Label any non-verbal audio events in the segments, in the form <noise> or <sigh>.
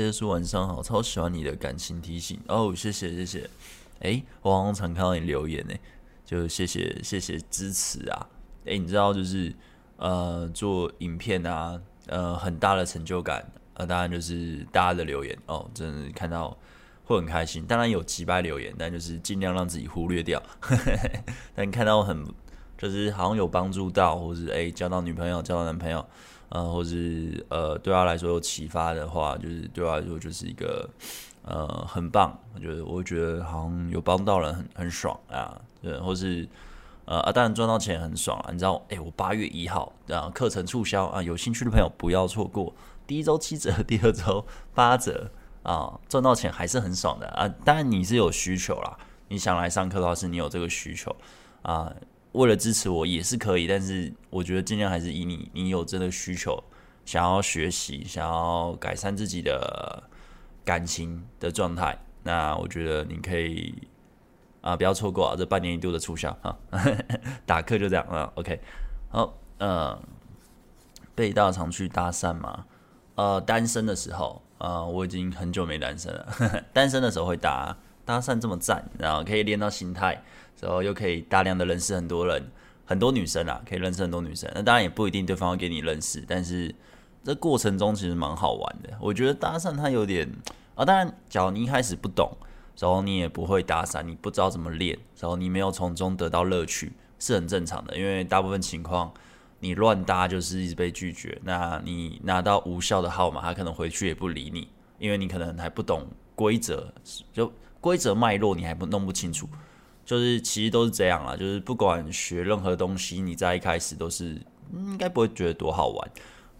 贝叔晚上好，超喜欢你的感情提醒哦，谢谢谢谢。哎，我好像常看到你留言呢，就谢谢谢谢支持啊。哎，你知道就是呃做影片啊，呃很大的成就感，呃当然就是大家的留言哦，真的看到会很开心。当然有几百留言，但就是尽量让自己忽略掉。但看到很就是好像有帮助到，或是哎交到女朋友、交到男朋友。呃，或是呃，对他来说有启发的话，就是对他来说就是一个呃很棒。我觉得，我觉得好像有帮到人很，很爽啊。对，或是呃啊，当然赚到钱很爽啊。你知道，哎，我八月一号啊，课程促销啊，有兴趣的朋友不要错过。第一周七折，<laughs> 第二周八折啊，赚到钱还是很爽的啊。当然你是有需求啦，你想来上课的话，是你有这个需求啊。为了支持我也是可以，但是我觉得尽量还是以你你有真的需求，想要学习，想要改善自己的感情的状态，那我觉得你可以啊，不要错过啊，这半年一度的促销啊，<laughs> 打课就这样啊，OK，好，嗯，被大常去搭讪嘛，呃，单身的时候、呃，我已经很久没单身了，<laughs> 单身的时候会搭搭讪这么赞，然后可以练到心态。然后又可以大量的认识很多人，很多女生啊，可以认识很多女生。那当然也不一定对方会给你认识，但是这过程中其实蛮好玩的。我觉得搭讪它有点啊，当然，假如你一开始不懂，然后你也不会搭讪，你不知道怎么练，然后你没有从中得到乐趣，是很正常的。因为大部分情况，你乱搭就是一直被拒绝。那你拿到无效的号码，他可能回去也不理你，因为你可能还不懂规则，就规则脉络你还不弄不清楚。就是其实都是这样啦，就是不管学任何东西，你在一开始都是应该不会觉得多好玩。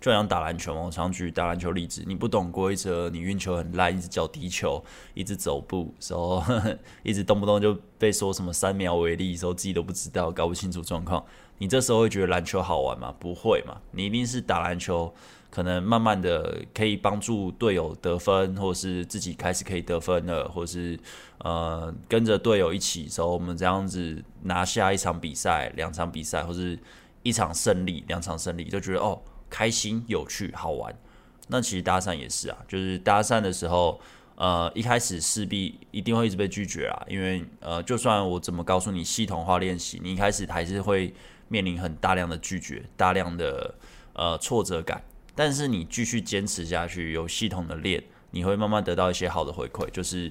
就像打篮球嘛，我常举打篮球例子，你不懂规则，你运球很烂，一直脚踢球，一直走步，时候一直动不动就被说什么三秒违例，时候自己都不知道，搞不清楚状况，你这时候会觉得篮球好玩吗？不会嘛，你一定是打篮球。可能慢慢的可以帮助队友得分，或者是自己开始可以得分了，或者是呃跟着队友一起，时候我们这样子拿下一场比赛、两场比赛，或是一场胜利、两场胜利，就觉得哦开心、有趣、好玩。那其实搭讪也是啊，就是搭讪的时候，呃一开始势必一定会一直被拒绝啊，因为呃就算我怎么告诉你系统化练习，你一开始还是会面临很大量的拒绝、大量的呃挫折感。但是你继续坚持下去，有系统的练，你会慢慢得到一些好的回馈，就是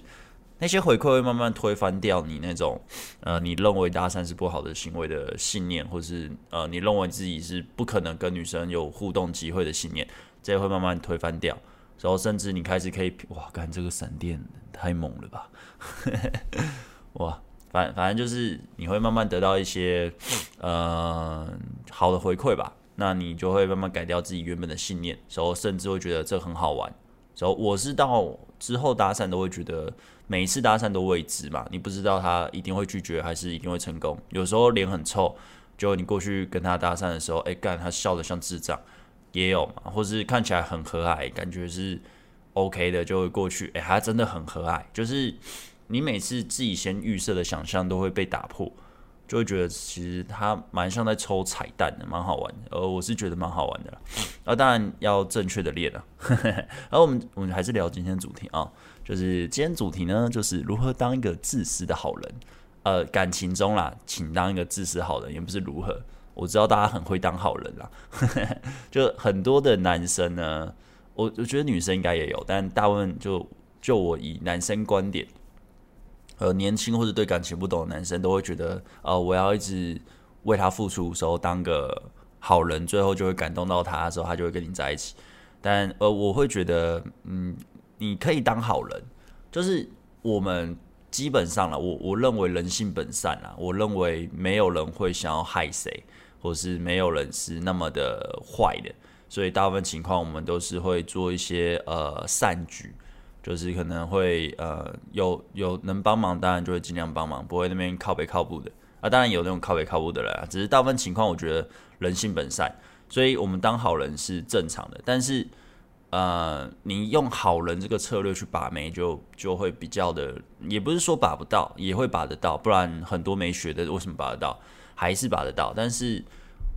那些回馈会慢慢推翻掉你那种呃你认为搭讪是不好的行为的信念，或是呃你认为自己是不可能跟女生有互动机会的信念，这会慢慢推翻掉，然后甚至你开始可以哇，干这个闪电太猛了吧，<laughs> 哇，反反正就是你会慢慢得到一些呃好的回馈吧。那你就会慢慢改掉自己原本的信念，然后甚至会觉得这很好玩。然后我是到之后搭讪都会觉得每一次搭讪都未知嘛，你不知道他一定会拒绝还是一定会成功。有时候脸很臭，就你过去跟他搭讪的时候，哎干，他笑得像智障，也有嘛，或是看起来很和蔼，感觉是 OK 的，就会过去，哎，他真的很和蔼，就是你每次自己先预设的想象都会被打破。就会觉得其实它蛮像在抽彩蛋的，蛮好玩的。呃，我是觉得蛮好玩的啦。啊，当然要正确的练啊。<laughs> 而我们我们还是聊今天主题啊，就是今天主题呢，就是如何当一个自私的好人。呃，感情中啦，请当一个自私好人，也不是如何。我知道大家很会当好人啦，<laughs> 就很多的男生呢，我我觉得女生应该也有，但大部分就就我以男生观点。呃，年轻或者对感情不懂的男生都会觉得，呃，我要一直为他付出，时候当个好人，最后就会感动到他的时候，他就会跟你在一起。但呃，我会觉得，嗯，你可以当好人，就是我们基本上了，我我认为人性本善啊，我认为没有人会想要害谁，或是没有人是那么的坏的，所以大部分情况我们都是会做一些呃善举。就是可能会呃有有能帮忙，当然就会尽量帮忙，不会那边靠北靠步的啊。当然有那种靠北靠步的人，只是大部分情况，我觉得人性本善，所以我们当好人是正常的。但是呃，你用好人这个策略去把妹，就就会比较的，也不是说把不到，也会把得到。不然很多没学的为什么把得到，还是把得到，但是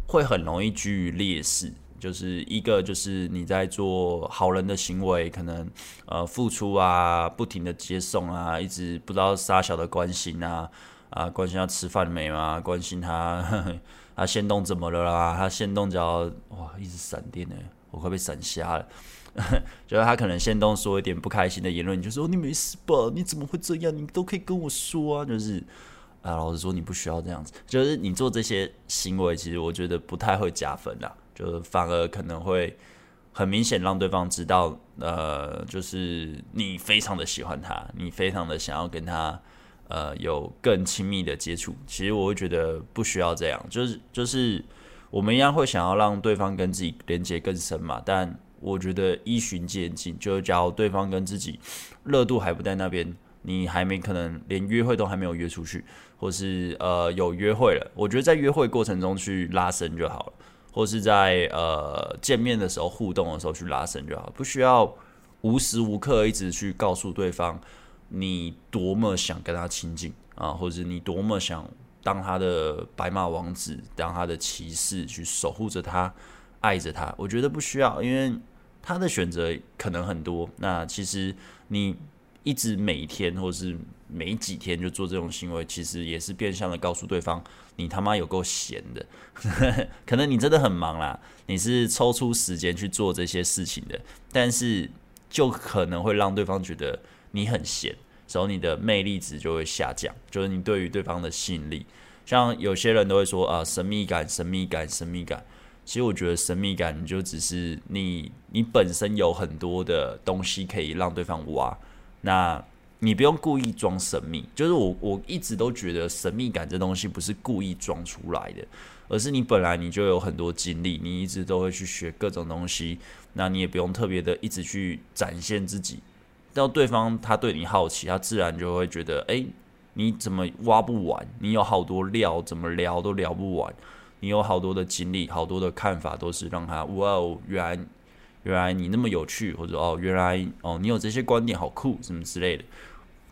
会很容易居于劣势。就是一个就是你在做好人的行为，可能呃付出啊，不停的接送啊，一直不知道杀小的关心啊啊，关心他吃饭没嘛？关心他呵呵 <laughs> 他先动怎么了啦？他先动脚哇一直闪电呢，我快被闪瞎了。<laughs> 就是他可能先动说一点不开心的言论，你就说你没事吧？你怎么会这样？你都可以跟我说啊。就是啊，老实说你不需要这样子。就是你做这些行为，其实我觉得不太会加分啦。就反而可能会很明显让对方知道，呃，就是你非常的喜欢他，你非常的想要跟他呃有更亲密的接触。其实我会觉得不需要这样，就是就是我们一样会想要让对方跟自己连接更深嘛，但。我觉得依循渐进，就是假如对方跟自己热度还不在那边，你还没可能连约会都还没有约出去，或是呃有约会了，我觉得在约会过程中去拉伸就好了，或是在呃见面的时候互动的时候去拉伸就好，不需要无时无刻一直去告诉对方你多么想跟他亲近啊，或者你多么想当他的白马王子，当他的骑士去守护着他，爱着他。我觉得不需要，因为。他的选择可能很多，那其实你一直每天或是没几天就做这种行为，其实也是变相的告诉对方，你他妈有够闲的。<laughs> 可能你真的很忙啦，你是抽出时间去做这些事情的，但是就可能会让对方觉得你很闲，然后你的魅力值就会下降，就是你对于对方的吸引力。像有些人都会说啊，神秘感，神秘感，神秘感。其实我觉得神秘感就只是你，你本身有很多的东西可以让对方挖，那你不用故意装神秘。就是我我一直都觉得神秘感这东西不是故意装出来的，而是你本来你就有很多经历，你一直都会去学各种东西，那你也不用特别的一直去展现自己。到对方他对你好奇，他自然就会觉得，哎，你怎么挖不完？你有好多料，怎么聊都聊不完。你有好多的经历，好多的看法，都是让他哇哦，原来原来你那么有趣，或者哦，原来哦，你有这些观点，好酷，什么之类的。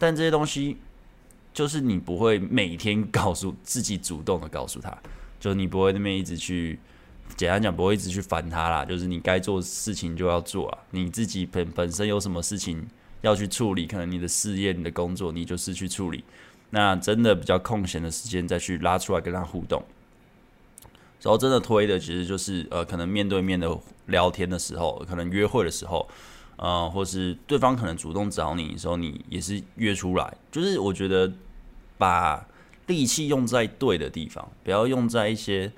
但这些东西就是你不会每天 <laughs> 告诉自己，主动的告诉他，就是你不会那边一直去，简单讲，不会一直去烦他啦。就是你该做事情就要做啊，你自己本本身有什么事情要去处理，可能你的事业、你的工作，你就是去处理。那真的比较空闲的时间，再去拉出来跟他互动。然后真的推的其实就是呃，可能面对面的聊天的时候，可能约会的时候，呃，或是对方可能主动找你的时候，你也是约出来。就是我觉得把力气用在对的地方，不要用在一些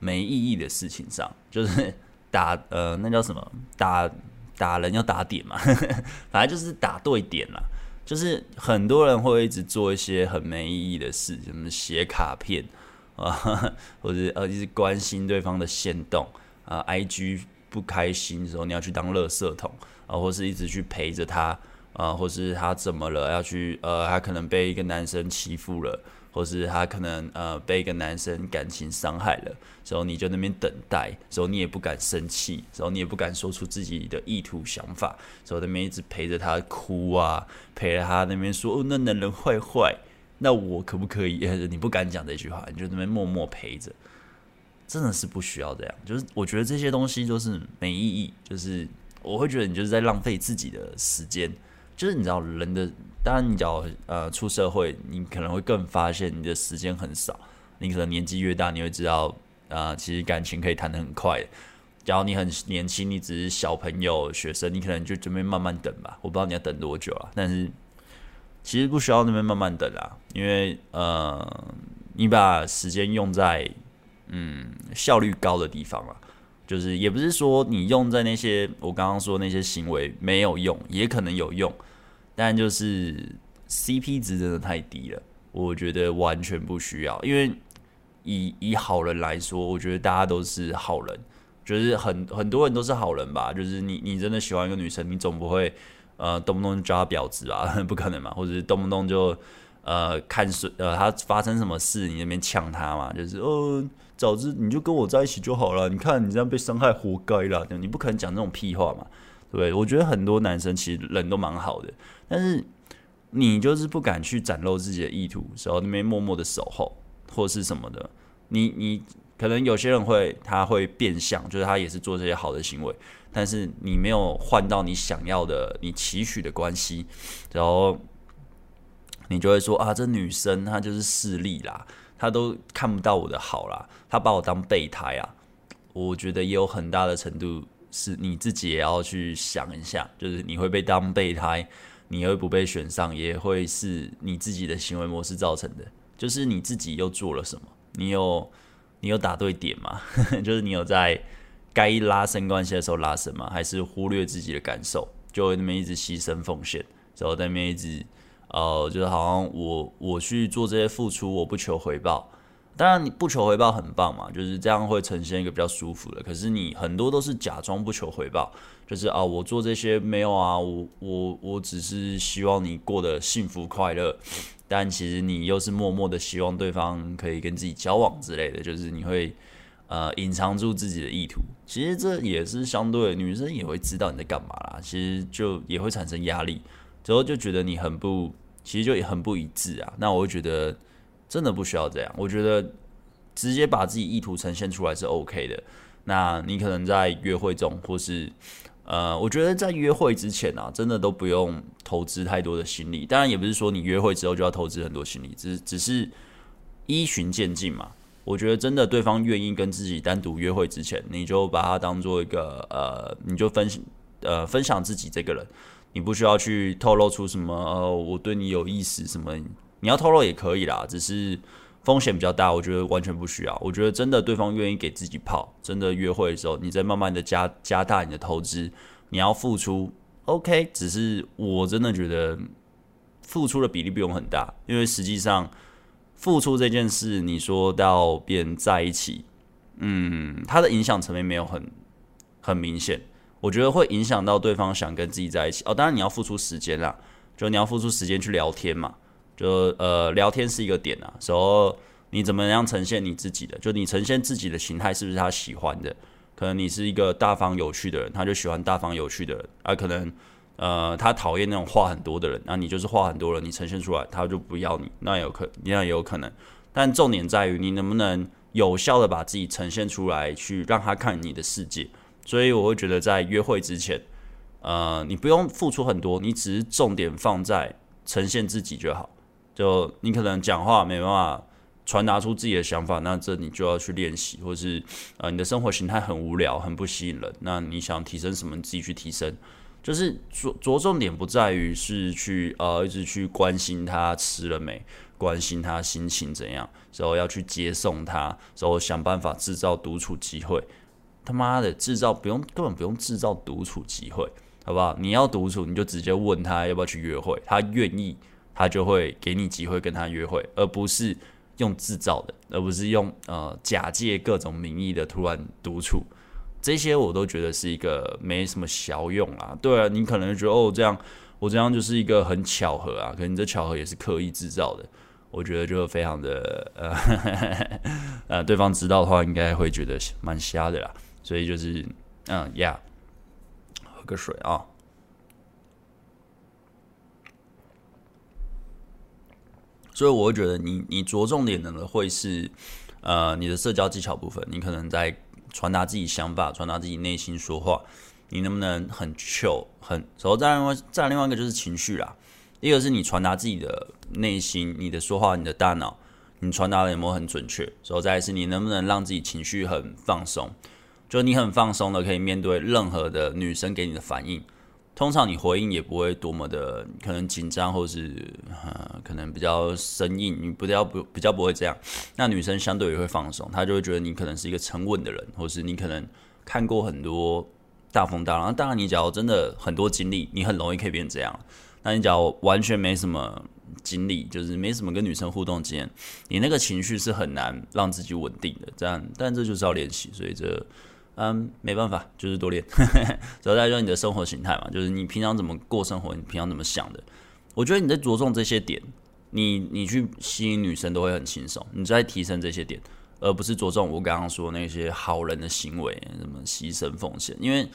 没意义的事情上。就是打呃，那叫什么？打打人要打点嘛，<laughs> 反正就是打对点啦。就是很多人会一直做一些很没意义的事，什么写卡片。啊，或者呃，就是关心对方的限动啊，IG 不开心的时候，你要去当垃圾桶啊，或是一直去陪着他啊，或是他怎么了，要去呃，他可能被一个男生欺负了，或是他可能呃被一个男生感情伤害了，时候你就那边等待，时候你也不敢生气，时候你也不敢说出自己的意图想法，时候那边一直陪着他哭啊，陪着他那边说哦，那男人坏坏。那我可不可以？你不敢讲这句话，你就那边默默陪着，真的是不需要这样。就是我觉得这些东西就是没意义，就是我会觉得你就是在浪费自己的时间。就是你知道人的，当然你只要呃出社会，你可能会更发现你的时间很少。你可能年纪越大，你会知道啊、其实感情可以谈得很快。假如你很年轻，你只是小朋友、学生，你可能就准备慢慢等吧。我不知道你要等多久啊，但是。其实不需要那边慢慢等啦，因为呃，你把时间用在嗯效率高的地方了，就是也不是说你用在那些我刚刚说那些行为没有用，也可能有用，但就是 CP 值真的太低了，我觉得完全不需要。因为以以好人来说，我觉得大家都是好人，就是很很多人都是好人吧，就是你你真的喜欢一个女生，你总不会。呃，动不动就叫他婊子啊，<laughs> 不可能嘛？或者是动不动就呃看水呃，他发生什么事，你那边呛他嘛？就是哦，早知你就跟我在一起就好了。你看你这样被伤害，活该啦！你不可能讲这种屁话嘛？对不对？我觉得很多男生其实人都蛮好的，但是你就是不敢去展露自己的意图，时候那边默默的守候或是什么的。你你可能有些人会他会变相，就是他也是做这些好的行为，但是你没有换到你想要的、你期许的关系，然后你就会说啊，这女生她就是势利啦，她都看不到我的好啦，她把我当备胎啊。我觉得也有很大的程度是你自己也要去想一下，就是你会被当备胎，你会不被选上，也会是你自己的行为模式造成的。就是你自己又做了什么？你有你有打对点吗？<laughs> 就是你有在该拉伸关系的时候拉伸吗？还是忽略自己的感受，就那么一直牺牲奉献，然后在那边一直呃，就是好像我我去做这些付出，我不求回报。当然，你不求回报很棒嘛，就是这样会呈现一个比较舒服的。可是你很多都是假装不求回报，就是啊，我做这些没有啊，我我我只是希望你过得幸福快乐，但其实你又是默默的希望对方可以跟自己交往之类的，就是你会呃隐藏住自己的意图。其实这也是相对女生也会知道你在干嘛啦，其实就也会产生压力，之后就觉得你很不，其实就很不一致啊。那我会觉得。真的不需要这样，我觉得直接把自己意图呈现出来是 OK 的。那你可能在约会中，或是呃，我觉得在约会之前啊，真的都不用投资太多的心力。当然，也不是说你约会之后就要投资很多心力，只只是依循渐进嘛。我觉得真的对方愿意跟自己单独约会之前，你就把它当做一个呃，你就分呃分享自己这个人，你不需要去透露出什么呃，我对你有意思什么。你要透露也可以啦，只是风险比较大，我觉得完全不需要。我觉得真的对方愿意给自己泡，真的约会的时候，你再慢慢的加加大你的投资，你要付出，OK。只是我真的觉得付出的比例不用很大，因为实际上付出这件事，你说到变在一起，嗯，它的影响层面没有很很明显。我觉得会影响到对方想跟自己在一起哦。当然你要付出时间啦，就你要付出时间去聊天嘛。就呃，聊天是一个点啊，时候你怎么样呈现你自己的？就你呈现自己的形态是不是他喜欢的？可能你是一个大方有趣的人，他就喜欢大方有趣的人。啊，可能呃，他讨厌那种话很多的人，那你就是话很多人，你呈现出来，他就不要你，那有可那也有可能。但重点在于你能不能有效的把自己呈现出来，去让他看你的世界。所以我会觉得在约会之前，呃，你不用付出很多，你只是重点放在呈现自己就好。就你可能讲话没办法传达出自己的想法，那这你就要去练习，或是呃你的生活形态很无聊，很不吸引人，那你想提升什么，你自己去提升。就是着着重点不在于是去呃一直去关心他吃了没，关心他心情怎样，然后要去接送他，然后想办法制造独处机会。他妈的，制造不用，根本不用制造独处机会，好不好？你要独处，你就直接问他要不要去约会，他愿意。他就会给你机会跟他约会，而不是用制造的，而不是用呃假借各种名义的突然独处，这些我都觉得是一个没什么效用啊。对啊，你可能觉得哦这样，我这样就是一个很巧合啊，可能这巧合也是刻意制造的。我觉得就非常的呃呃，对方知道的话应该会觉得蛮瞎的啦。所以就是嗯呀，yeah, 喝个水啊。所以我会觉得你你着重点的会是，呃，你的社交技巧部分，你可能在传达自己想法，传达自己内心说话，你能不能很 chill 很，然后再另外再另外一个就是情绪啦，一个是你传达自己的内心，你的说话，你的大脑，你传达的有没有很准确，然后再是你能不能让自己情绪很放松，就你很放松的可以面对任何的女生给你的反应。通常你回应也不会多么的可能紧张，或是呃可能比较生硬，你不要不比较不会这样。那女生相对也会放松，她就会觉得你可能是一个沉稳的人，或是你可能看过很多大风大浪。当然，你假如真的很多经历，你很容易可以变这样。那你假如完全没什么经历，就是没什么跟女生互动经验，你那个情绪是很难让自己稳定的。这样，但这就是要练习，所以这。嗯，没办法，就是多练。<laughs> 主要在说你的生活形态嘛，就是你平常怎么过生活，你平常怎么想的。我觉得你在着重这些点，你你去吸引女生都会很轻松。你在提升这些点，而不是着重我刚刚说那些好人的行为，什么牺牲奉献。因为，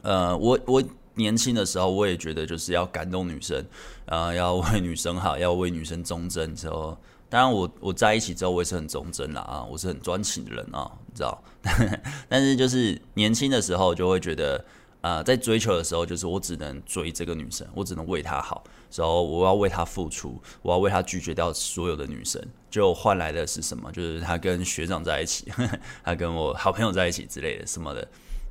呃，我我年轻的时候，我也觉得就是要感动女生，呃，要为女生好，要为女生忠贞之后。当然我我在一起之后，我也是很忠贞啦啊，我是很专情的人啊，你知道。<laughs> 但是就是年轻的时候就会觉得，呃，在追求的时候，就是我只能追这个女生，我只能为她好，然后我要为她付出，我要为她拒绝掉所有的女生，就换来的是什么？就是她跟学长在一起，<laughs> 她跟我好朋友在一起之类的什么的。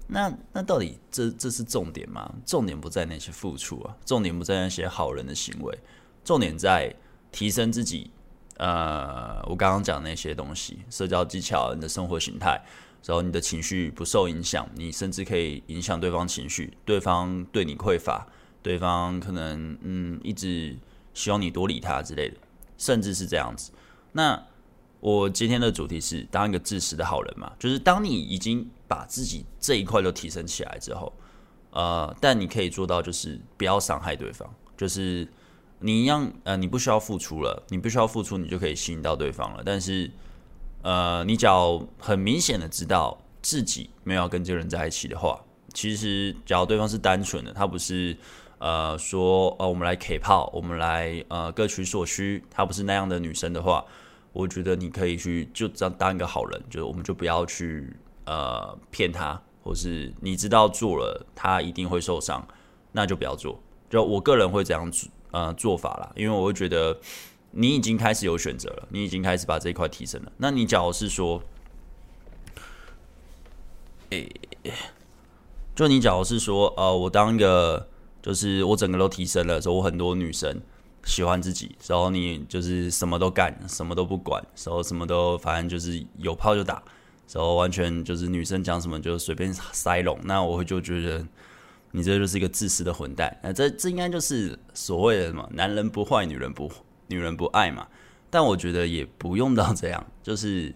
那那到底这这是重点吗？重点不在那些付出啊，重点不在那些好人的行为，重点在提升自己。呃，我刚刚讲那些东西，社交技巧、你的生活形态，然后你的情绪不受影响，你甚至可以影响对方情绪，对方对你匮乏，对方可能嗯一直希望你多理他之类的，甚至是这样子。那我今天的主题是当一个自私的好人嘛，就是当你已经把自己这一块都提升起来之后，呃，但你可以做到就是不要伤害对方，就是你一样，呃，你不需要付出了，你不需要付出，你就可以吸引到对方了。但是，呃，你只要很明显的知道自己没有要跟这个人在一起的话，其实只要对方是单纯的，他不是呃说呃我们来 K 炮，我们来呃各取所需，他不是那样的女生的话。我觉得你可以去就这样当一个好人，就我们就不要去呃骗他，或是你知道做了他一定会受伤，那就不要做。就我个人会这样做呃做法啦，因为我会觉得你已经开始有选择了，你已经开始把这一块提升了。那你假如是说，诶，就你假如是说呃我当一个就是我整个都提升了，说我很多女生。喜欢自己，然后你就是什么都干，什么都不管，然后什么都反正就是有炮就打，然后完全就是女生讲什么就随便塞拢。那我会就觉得你这就是一个自私的混蛋。那这这应该就是所谓的什么男人不坏，女人不女人不爱嘛。但我觉得也不用到这样，就是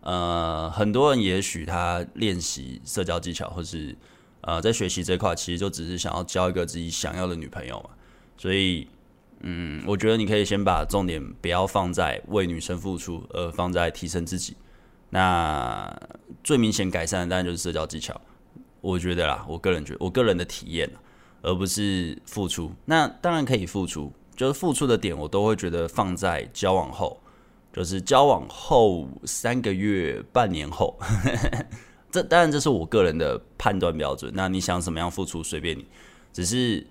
呃，很多人也许他练习社交技巧，或是呃在学习这块，其实就只是想要交一个自己想要的女朋友嘛，所以。嗯，我觉得你可以先把重点不要放在为女生付出，而放在提升自己。那最明显改善的当然就是社交技巧。我觉得啦，我个人觉得，我个人的体验，而不是付出。那当然可以付出，就是付出的点，我都会觉得放在交往后，就是交往后三个月、半年后。<laughs> 这当然这是我个人的判断标准。那你想怎么样付出，随便你，只是。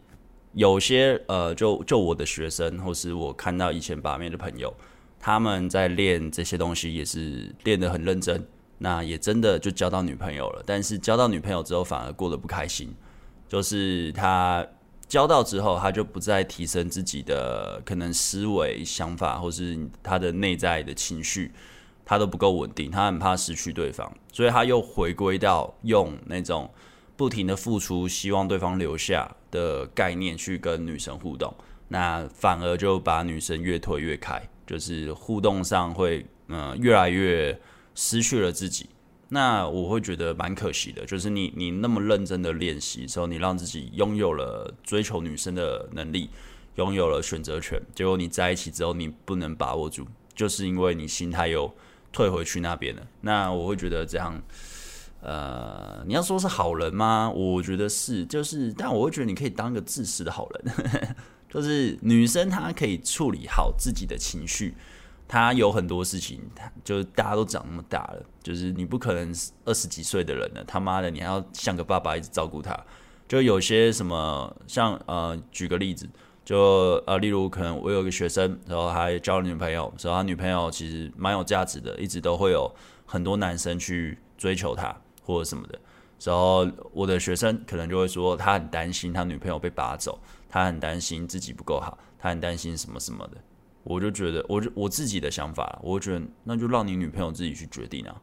有些呃，就就我的学生，或是我看到以前把妹的朋友，他们在练这些东西，也是练得很认真。那也真的就交到女朋友了，但是交到女朋友之后，反而过得不开心。就是他交到之后，他就不再提升自己的可能思维、想法，或是他的内在的情绪，他都不够稳定，他很怕失去对方，所以他又回归到用那种。不停的付出，希望对方留下的概念去跟女生互动，那反而就把女生越推越开，就是互动上会嗯、越来越失去了自己。那我会觉得蛮可惜的，就是你你那么认真的练习之后，你让自己拥有了追求女生的能力，拥有了选择权，结果你在一起之后你不能把握住，就是因为你心态又退回去那边了。那我会觉得这样。呃，你要说是好人吗？我觉得是，就是，但我会觉得你可以当个自私的好人，<laughs> 就是女生她可以处理好自己的情绪，他有很多事情，他就是大家都长那么大了，就是你不可能二十几岁的人了，他妈的你还要像个爸爸一直照顾他，就有些什么，像呃，举个例子，就呃，例如可能我有个学生，然后他交了女朋友，然后他女朋友其实蛮有价值的，一直都会有很多男生去追求他。或者什么的，然后我的学生可能就会说，他很担心他女朋友被拔走，他很担心自己不够好，他很担心什么什么的。我就觉得，我就我自己的想法，我觉得那就让你女朋友自己去决定啊。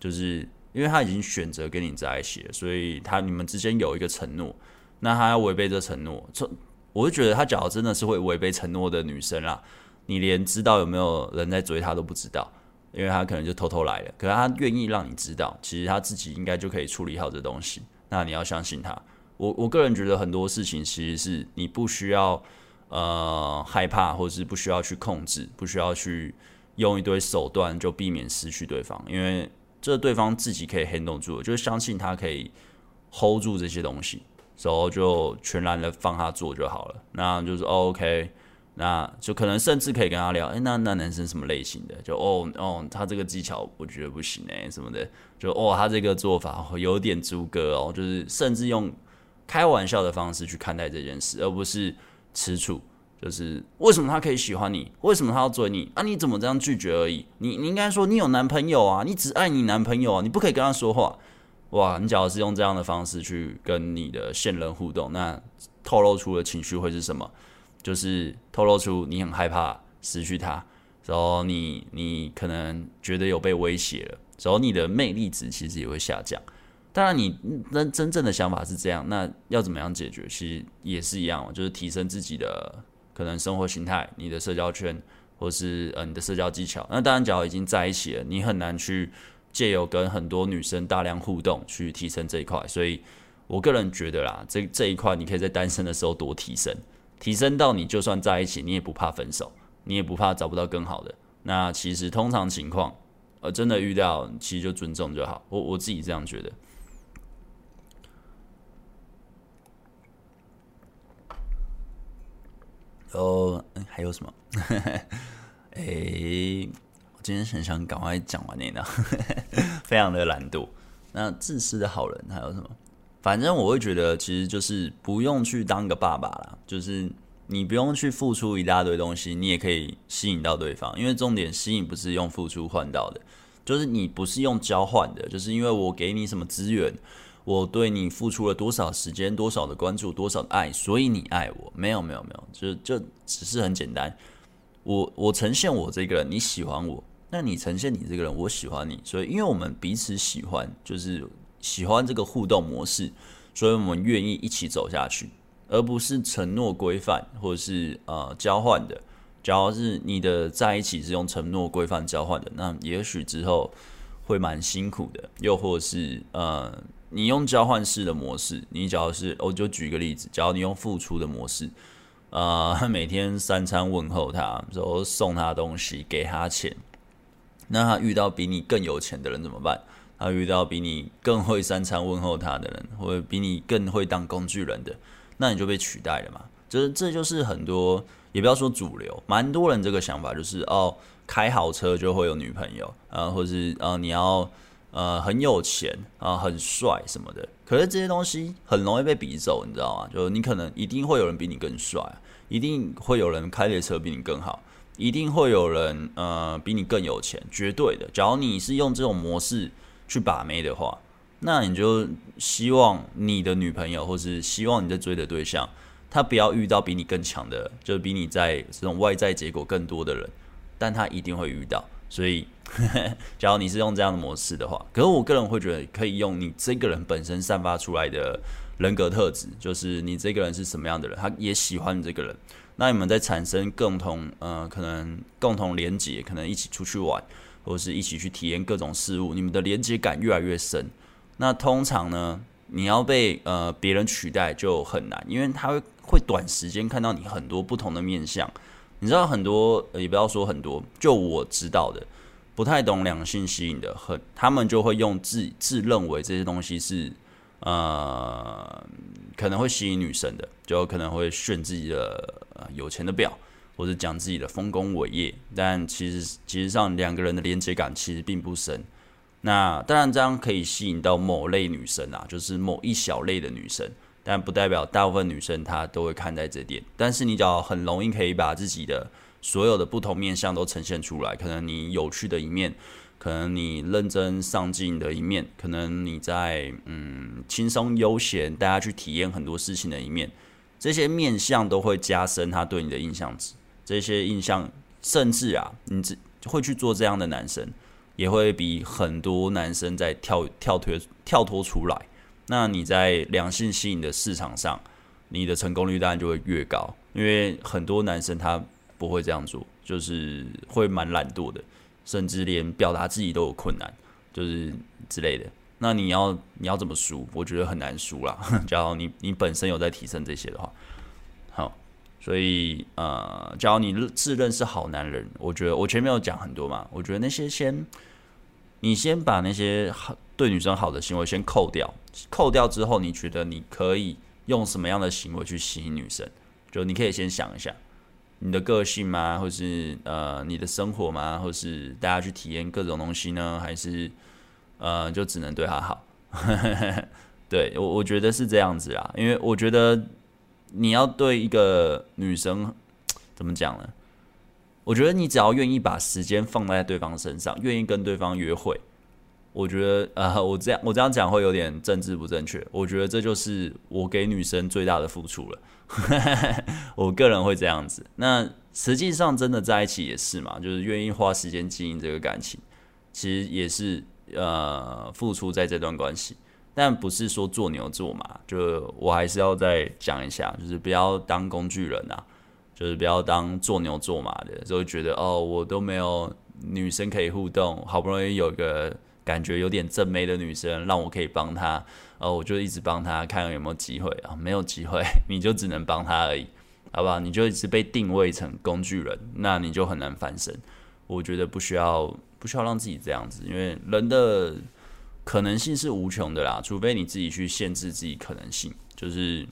就是因为他已经选择跟你在一起了，所以他你们之间有一个承诺，那他要违背这承诺，这我就觉得他假如真的是会违背承诺的女生啦，你连知道有没有人在追她都不知道。因为他可能就偷偷来了，可是他愿意让你知道，其实他自己应该就可以处理好这东西。那你要相信他。我我个人觉得很多事情其实是你不需要呃害怕，或者是不需要去控制，不需要去用一堆手段就避免失去对方，因为这对方自己可以 handle 住，就是相信他可以 hold 住这些东西，然后就全然的放他做就好了。那就是 OK，那就可能甚至可以跟他聊，哎、那那男生什么类型的？就哦哦，他这个技巧我觉得不行哎、什么的，就哦，他这个做法有点猪哥哦，就是甚至用开玩笑的方式去看待这件事，而不是吃醋。就是为什么他可以喜欢你？为什么他要追你？啊，你怎么这样拒绝而已？你你应该说你有男朋友啊，你只爱你男朋友啊，你不可以跟他说话。哇，你假如是用这样的方式去跟你的现任互动，那透露出的情绪会是什么？就是透露出你很害怕失去他，然后你你可能觉得有被威胁了，然后你的魅力值其实也会下降。当然，你真真正的想法是这样，那要怎么样解决？其实也是一样，就是提升自己的可能生活形态、你的社交圈，或是呃你的社交技巧。那当然，假如已经在一起了，你很难去借由跟很多女生大量互动去提升这一块。所以我个人觉得啦，这这一块你可以在单身的时候多提升。提升到你就算在一起，你也不怕分手，你也不怕找不到更好的。那其实通常情况，呃，真的遇到，其实就尊重就好。我我自己这样觉得。哦，还有什么？<laughs> 哎、我今天很想赶快讲完那呢，<laughs> 非常的懒惰。那自私的好人还有什么？反正我会觉得，其实就是不用去当个爸爸啦，就是你不用去付出一大堆东西，你也可以吸引到对方。因为重点吸引不是用付出换到的，就是你不是用交换的，就是因为我给你什么资源，我对你付出了多少时间、多少的关注、多少的爱，所以你爱我。没有，没有，没有，就就只是很简单。我我呈现我这个人，你喜欢我，那你呈现你这个人，我喜欢你。所以，因为我们彼此喜欢，就是。喜欢这个互动模式，所以我们愿意一起走下去，而不是承诺规范或者是呃交换的。假如是你的在一起是用承诺规范交换的，那也许之后会蛮辛苦的。又或是呃，你用交换式的模式，你只要是我就举个例子，假如你用付出的模式，呃，<laughs> 每天三餐问候他，然后送他东西，给他钱，那他遇到比你更有钱的人怎么办？他遇到比你更会三餐问候他的人，或者比你更会当工具人的，那你就被取代了嘛？就是这就是很多，也不要说主流，蛮多人这个想法就是哦，开好车就会有女朋友，啊，或是呃你要呃很有钱啊，很帅什么的。可是这些东西很容易被比走，你知道吗？就你可能一定会有人比你更帅，一定会有人开的车比你更好，一定会有人呃比你更有钱，绝对的。假如你是用这种模式。去把妹的话，那你就希望你的女朋友，或是希望你在追的对象，他不要遇到比你更强的，就是比你在这种外在结果更多的人，但他一定会遇到。所以，呵呵，假如你是用这样的模式的话，可是我个人会觉得可以用你这个人本身散发出来的人格特质，就是你这个人是什么样的人，他也喜欢你这个人，那你们在产生共同，呃，可能共同连接，可能一起出去玩。或是一起去体验各种事物，你们的连接感越来越深。那通常呢，你要被呃别人取代就很难，因为他会会短时间看到你很多不同的面相。你知道很多，也不要说很多，就我知道的，不太懂两性吸引的，很他们就会用自自认为这些东西是呃可能会吸引女生的，就可能会炫自己的呃有钱的表。或者讲自己的丰功伟业，但其实其实上两个人的连接感其实并不深。那当然这样可以吸引到某类女生啊，就是某一小类的女生，但不代表大部分女生她都会看在这点。但是你只要很容易可以把自己的所有的不同面相都呈现出来，可能你有趣的一面，可能你认真上进的一面，可能你在嗯轻松悠闲，大家去体验很多事情的一面，这些面相都会加深他对你的印象值。这些印象，甚至啊，你只会去做这样的男生，也会比很多男生在跳跳脱跳脱出来。那你在良性吸引的市场上，你的成功率当然就会越高，因为很多男生他不会这样做，就是会蛮懒惰的，甚至连表达自己都有困难，就是之类的。那你要你要怎么输？我觉得很难输啦。假如你你本身有在提升这些的话。好所以，呃，假如你自认是好男人，我觉得我前面有讲很多嘛。我觉得那些先，你先把那些好对女生好的行为先扣掉，扣掉之后，你觉得你可以用什么样的行为去吸引女生？就你可以先想一下，你的个性吗？或是呃你的生活吗？或是大家去体验各种东西呢？还是呃就只能对她好？<laughs> 对我我觉得是这样子啦，因为我觉得你要对一个女生怎么讲呢？我觉得你只要愿意把时间放在对方身上，愿意跟对方约会，我觉得呃 <laughs> 我这样我这样讲会有点政治不正确。我觉得这就是我给女生最大的付出了。<laughs> 我个人会这样子，那实际上真的在一起也是嘛，就是愿意花时间经营这个感情，其实也是呃付出在这段关系，但不是说做牛做马，就我还是要再讲一下，就是不要当工具人啊，就是不要当做牛做马的，就会觉得哦，我都没有女生可以互动，好不容易有个。感觉有点正妹的女生，让我可以帮她，呃，我就一直帮她，看有没有机会啊，没有机会，<laughs> 你就只能帮她而已，好不好？你就一直被定位成工具人，那你就很难翻身。我觉得不需要，不需要让自己这样子，因为人的可能性是无穷的啦，除非你自己去限制自己可能性。就是，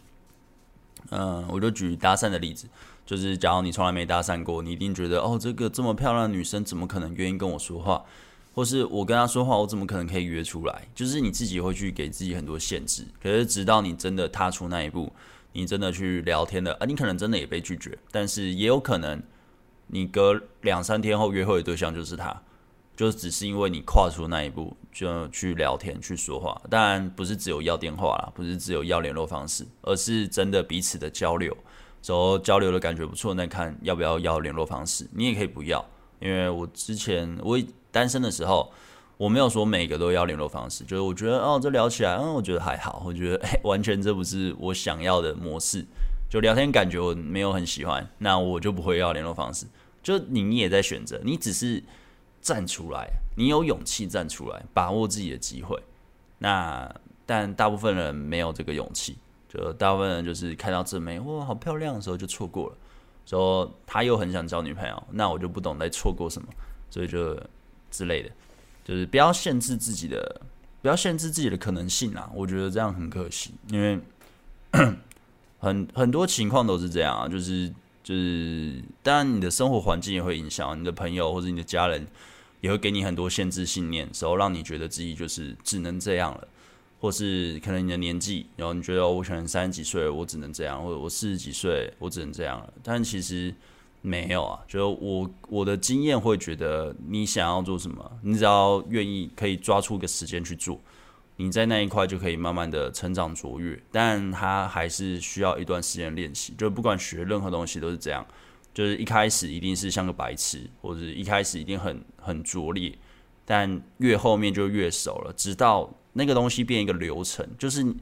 嗯、我就举搭讪的例子，就是假如你从来没搭讪过，你一定觉得哦，这个这么漂亮的女生怎么可能愿意跟我说话？或是我跟她说话，我怎么可能可以约出来？就是你自己会去给自己很多限制。可是直到你真的踏出那一步，你真的去聊天了，啊，你可能真的也被拒绝。但是也有可能，你隔两三天后约会的对象就是他，就只是因为你跨出那一步，就去聊天去说话。当然不是只有要电话啦，不是只有要联络方式，而是真的彼此的交流。说交流的感觉不错，那看要不要要联络方式。你也可以不要，因为我之前我。单身的时候，我没有说每个都要联络方式，就是我觉得哦，这聊起来，嗯，我觉得还好，我觉得哎，完全这不是我想要的模式，就聊天感觉我没有很喜欢，那我就不会要联络方式。就你也在选择，你只是站出来，你有勇气站出来，把握自己的机会。那但大部分人没有这个勇气，就大部分人就是看到正妹哇，好漂亮的时候就错过了，说他又很想交女朋友，那我就不懂在错过什么，所以就。之类的，就是不要限制自己的，不要限制自己的可能性啊！我觉得这样很可惜，因为 <laughs> 很很多情况都是这样啊，就是就是，当然你的生活环境也会影响，你的朋友或者你的家人也会给你很多限制信念，时候让你觉得自己就是只能这样了，或是可能你的年纪，然后你觉得我可能三十几岁，我只能这样，或者我四十几岁，我只能这样了，但其实。没有啊，就我我的经验会觉得，你想要做什么，你只要愿意，可以抓出一个时间去做，你在那一块就可以慢慢的成长卓越。但它还是需要一段时间练习，就不管学任何东西都是这样，就是一开始一定是像个白痴，或者一开始一定很很拙劣，但越后面就越熟了，直到那个东西变一个流程，就是。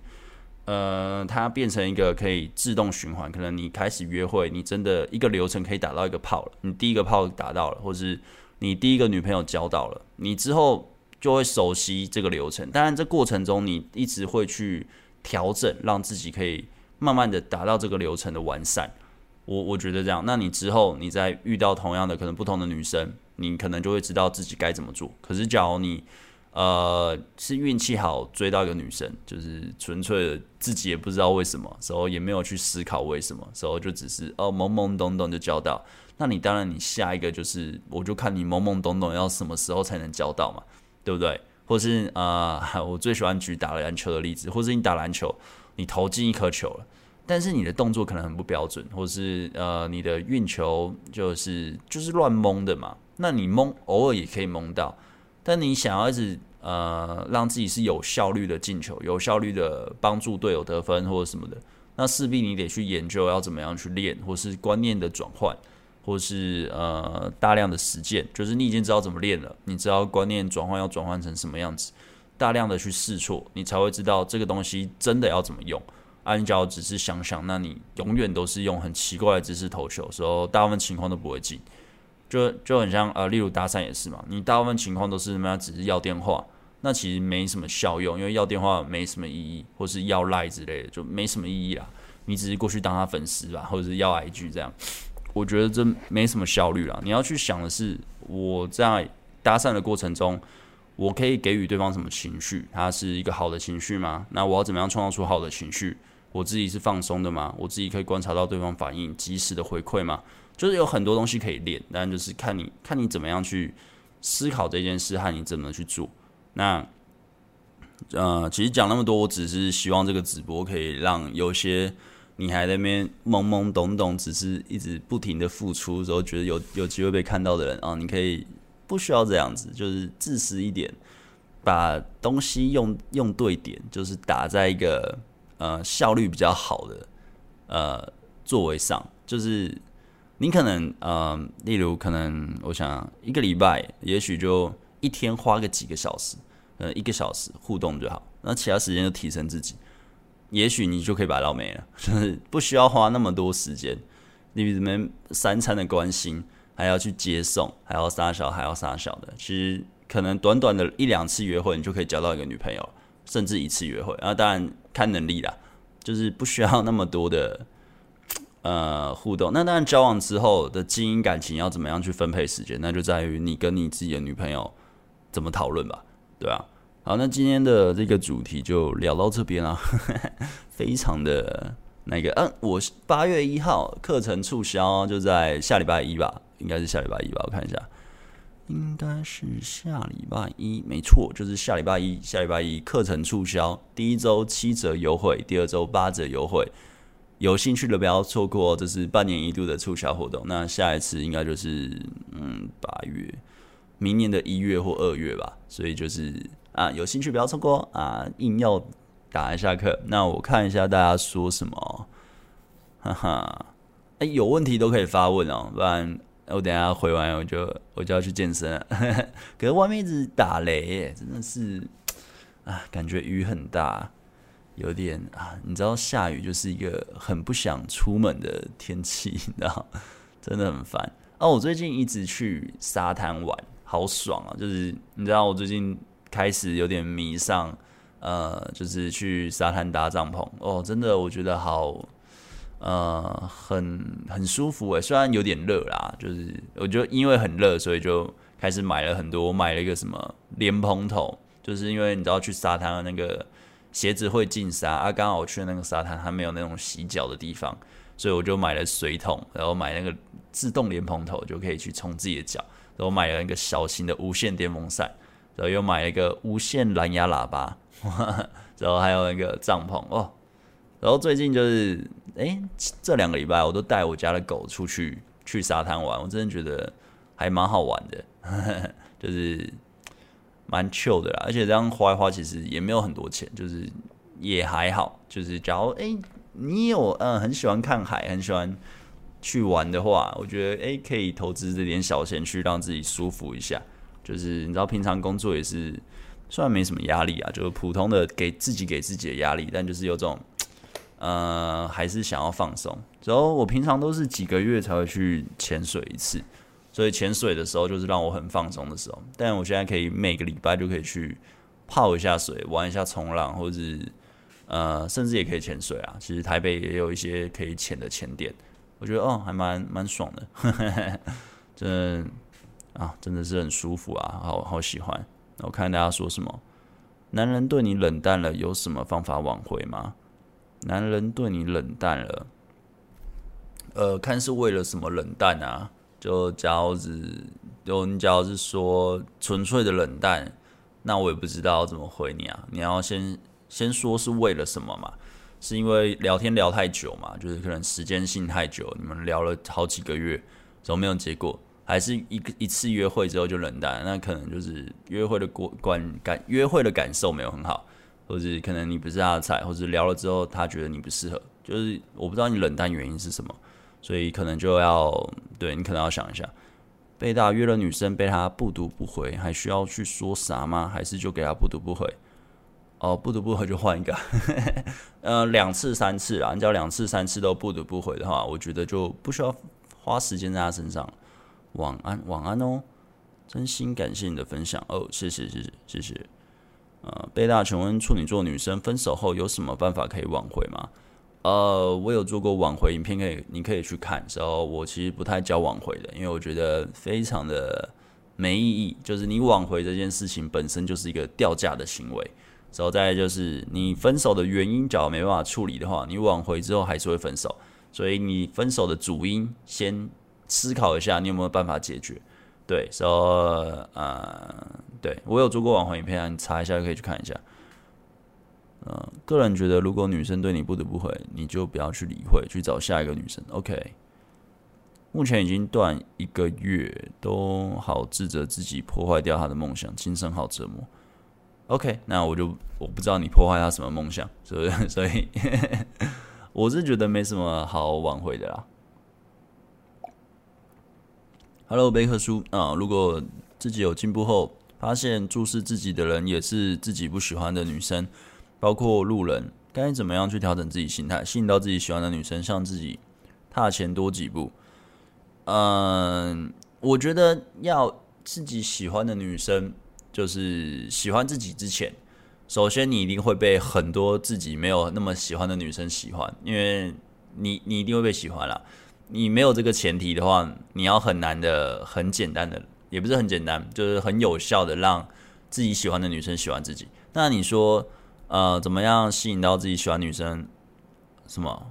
呃，它变成一个可以自动循环，可能你开始约会，你真的一个流程可以打到一个炮了，你第一个炮打到了，或是你第一个女朋友交到了，你之后就会熟悉这个流程。当然，这过程中你一直会去调整，让自己可以慢慢的达到这个流程的完善。我我觉得这样，那你之后你再遇到同样的可能不同的女生，你可能就会知道自己该怎么做。可是，假如你呃，是运气好追到一个女生，就是纯粹的自己也不知道为什么，时候也没有去思考为什么，时候就只是哦懵懵懂懂就交到。那你当然你下一个就是，我就看你懵懵懂懂要什么时候才能交到嘛，对不对？或是啊、呃，我最喜欢举打篮球的例子，或是你打篮球，你投进一颗球了，但是你的动作可能很不标准，或是呃你的运球就是就是乱蒙的嘛，那你蒙偶尔也可以蒙到。但你想要一直呃让自己是有效率的进球，有效率的帮助队友得分或者什么的，那势必你得去研究要怎么样去练，或是观念的转换，或是呃大量的实践，就是你已经知道怎么练了，你知道观念转换要转换成什么样子，大量的去试错，你才会知道这个东西真的要怎么用。按照只是想想，那你永远都是用很奇怪的姿势投球，时候大部分情况都不会进。就就很像呃，例如搭讪也是嘛，你大部分情况都是什么？只是要电话，那其实没什么效用，因为要电话没什么意义，或是要赖之类的，就没什么意义啦。你只是过去当他粉丝吧，或者是要 IG 这样，我觉得这没什么效率啦。你要去想的是，我在搭讪的过程中，我可以给予对方什么情绪？他是一个好的情绪吗？那我要怎么样创造出好的情绪？我自己是放松的吗？我自己可以观察到对方反应，及时的回馈吗？就是有很多东西可以练，但就是看你看你怎么样去思考这件事和你怎么去做。那呃，其实讲那么多，我只是希望这个直播可以让有些你还在那边懵懵懂懂，只是一直不停的付出，之后觉得有有机会被看到的人啊，你可以不需要这样子，就是自私一点，把东西用用对点，就是打在一个呃效率比较好的呃座位上，就是你可能呃，例如可能我想一个礼拜，也许就一天花个几个小时。呃，一个小时互动就好，那其他时间就提升自己，也许你就可以把它捞没了，<laughs> 就是不需要花那么多时间。你们三餐的关心，还要去接送，还要撒小，还要撒小的，其实可能短短的一两次约会，你就可以交到一个女朋友，甚至一次约会。啊当然看能力啦，就是不需要那么多的 <tsk> 呃互动。那当然交往之后的经营感情要怎么样去分配时间，那就在于你跟你自己的女朋友怎么讨论吧。对啊，好，那今天的这个主题就聊到这边了，<laughs> 非常的那个，嗯、我八月一号课程促销就在下礼拜一吧，应该是下礼拜一吧，我看一下，应该是下礼拜一，没错，就是下礼拜一，下礼拜一课程促销，第一周七折优惠，第二周八折优惠，有兴趣的不要错过，这是半年一度的促销活动，那下一次应该就是嗯八月。明年的一月或二月吧，所以就是啊，有兴趣不要错过啊，硬要打一下课。那我看一下大家说什么，哈哈，哎、有问题都可以发问哦，不然我等下回完我就我就要去健身了。<laughs> 可是外面一直打雷耶，真的是啊，感觉雨很大，有点啊，你知道下雨就是一个很不想出门的天气，<laughs> 你知道，真的很烦。哦，我最近一直去沙滩玩。好爽啊！就是你知道，我最近开始有点迷上，呃，就是去沙滩搭帐篷哦，真的我觉得好，呃，很很舒服诶。虽然有点热啦，就是我就因为很热，所以就开始买了很多。我买了一个什么莲蓬头，就是因为你知道去沙滩的那个鞋子会进沙啊，刚好我去的那个沙滩还没有那种洗脚的地方，所以我就买了水桶，然后买那个自动莲蓬头，就可以去冲自己的脚。然后买了一个小型的无线电风扇，然后又买了一个无线蓝牙喇叭，<laughs> 然后还有那个帐篷哦。然后最近就是，哎，这两个礼拜我都带我家的狗出去去沙滩玩，我真的觉得还蛮好玩的，<laughs> 就是蛮 chill 的啦。而且这样花一花，其实也没有很多钱，就是也还好。就是假如哎，你有嗯很喜欢看海，很喜欢。去玩的话，我觉得诶、欸，可以投资这点小钱去让自己舒服一下。就是你知道，平常工作也是虽然没什么压力啊，就是普通的给自己给自己的压力，但就是有种呃，还是想要放松。然后我平常都是几个月才会去潜水一次，所以潜水的时候就是让我很放松的时候。但我现在可以每个礼拜就可以去泡一下水，玩一下冲浪，或者呃，甚至也可以潜水啊。其实台北也有一些可以潜的潜点。我觉得哦，还蛮蛮爽的，呵 <laughs> 呵真啊，真的是很舒服啊，好好喜欢。我看大家说什么，男人对你冷淡了，有什么方法挽回吗？男人对你冷淡了，呃，看是为了什么冷淡啊？就假如是，就你假如是说纯粹的冷淡，那我也不知道怎么回你啊。你要先先说是为了什么嘛？是因为聊天聊太久嘛，就是可能时间性太久，你们聊了好几个月，怎么没有结果？还是一个一次约会之后就冷淡？那可能就是约会的过观感，约会的感受没有很好，或者可能你不是他的菜，或者聊了之后他觉得你不适合，就是我不知道你冷淡原因是什么，所以可能就要对你可能要想一下，被大约了女生被他不读不回，还需要去说啥吗？还是就给他不读不回？哦，不读不回就换一个，<laughs> 呃，两次三次啊，你只要两次三次都不读不回的话，我觉得就不需要花时间在他身上。晚安，晚安哦，真心感谢你的分享哦，谢谢谢谢谢谢。呃，贝大请问处女座女生分手后有什么办法可以挽回吗？呃，我有做过挽回影片，可以你可以去看。然后我其实不太教挽回的，因为我觉得非常的没意义。就是你挽回这件事情本身就是一个掉价的行为。然后再就是你分手的原因，假如没办法处理的话，你挽回之后还是会分手。所以你分手的主因，先思考一下，你有没有办法解决？对，说、so, 呃，对我有做过挽回影片啊，你查一下就可以去看一下。嗯、个人觉得，如果女生对你不读不回，你就不要去理会，去找下一个女生。OK。目前已经断一个月，都好自责自己破坏掉她的梦想，精神好折磨。OK，那我就我不知道你破坏她什么梦想，是不是？所以 <laughs> 我是觉得没什么好挽回的啦。Hello，贝克叔啊，如果自己有进步后，发现注视自己的人也是自己不喜欢的女生，包括路人，该怎么样去调整自己心态，吸引到自己喜欢的女生，向自己踏前多几步？嗯，我觉得要自己喜欢的女生，就是喜欢自己之前，首先你一定会被很多自己没有那么喜欢的女生喜欢，因为你你一定会被喜欢啦。你没有这个前提的话，你要很难的、很简单的，也不是很简单，就是很有效的让自己喜欢的女生喜欢自己。那你说，呃，怎么样吸引到自己喜欢女生？什么？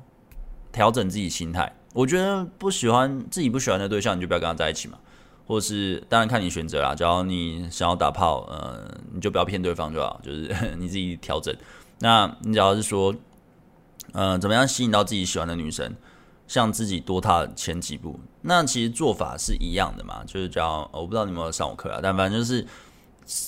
调整自己心态。我觉得不喜欢自己不喜欢的对象，你就不要跟他在一起嘛。或是当然看你选择啦。只要你想要打炮，呃，你就不要骗对方就好，就是 <laughs> 你自己调整。那你只要是说，呃，怎么样吸引到自己喜欢的女生，向自己多踏前几步。那其实做法是一样的嘛，就是叫我不知道你有没有上过课啊，但反正就是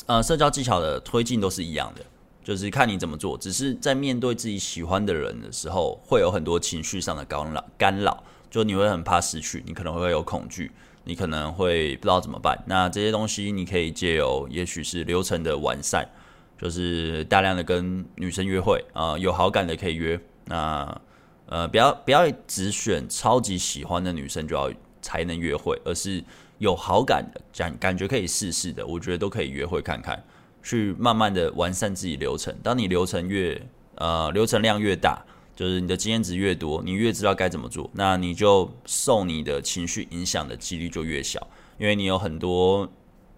呃，社交技巧的推进都是一样的，就是看你怎么做。只是在面对自己喜欢的人的时候，会有很多情绪上的干扰干扰。就你会很怕失去，你可能会有恐惧，你可能会不知道怎么办。那这些东西你可以借由，也许是流程的完善，就是大量的跟女生约会啊、有好感的可以约。那呃，不要不要只选超级喜欢的女生就要才能约会，而是有好感的，感感觉可以试试的，我觉得都可以约会看看，去慢慢的完善自己流程。当你流程越呃流程量越大。就是你的经验值越多，你越知道该怎么做，那你就受你的情绪影响的几率就越小，因为你有很多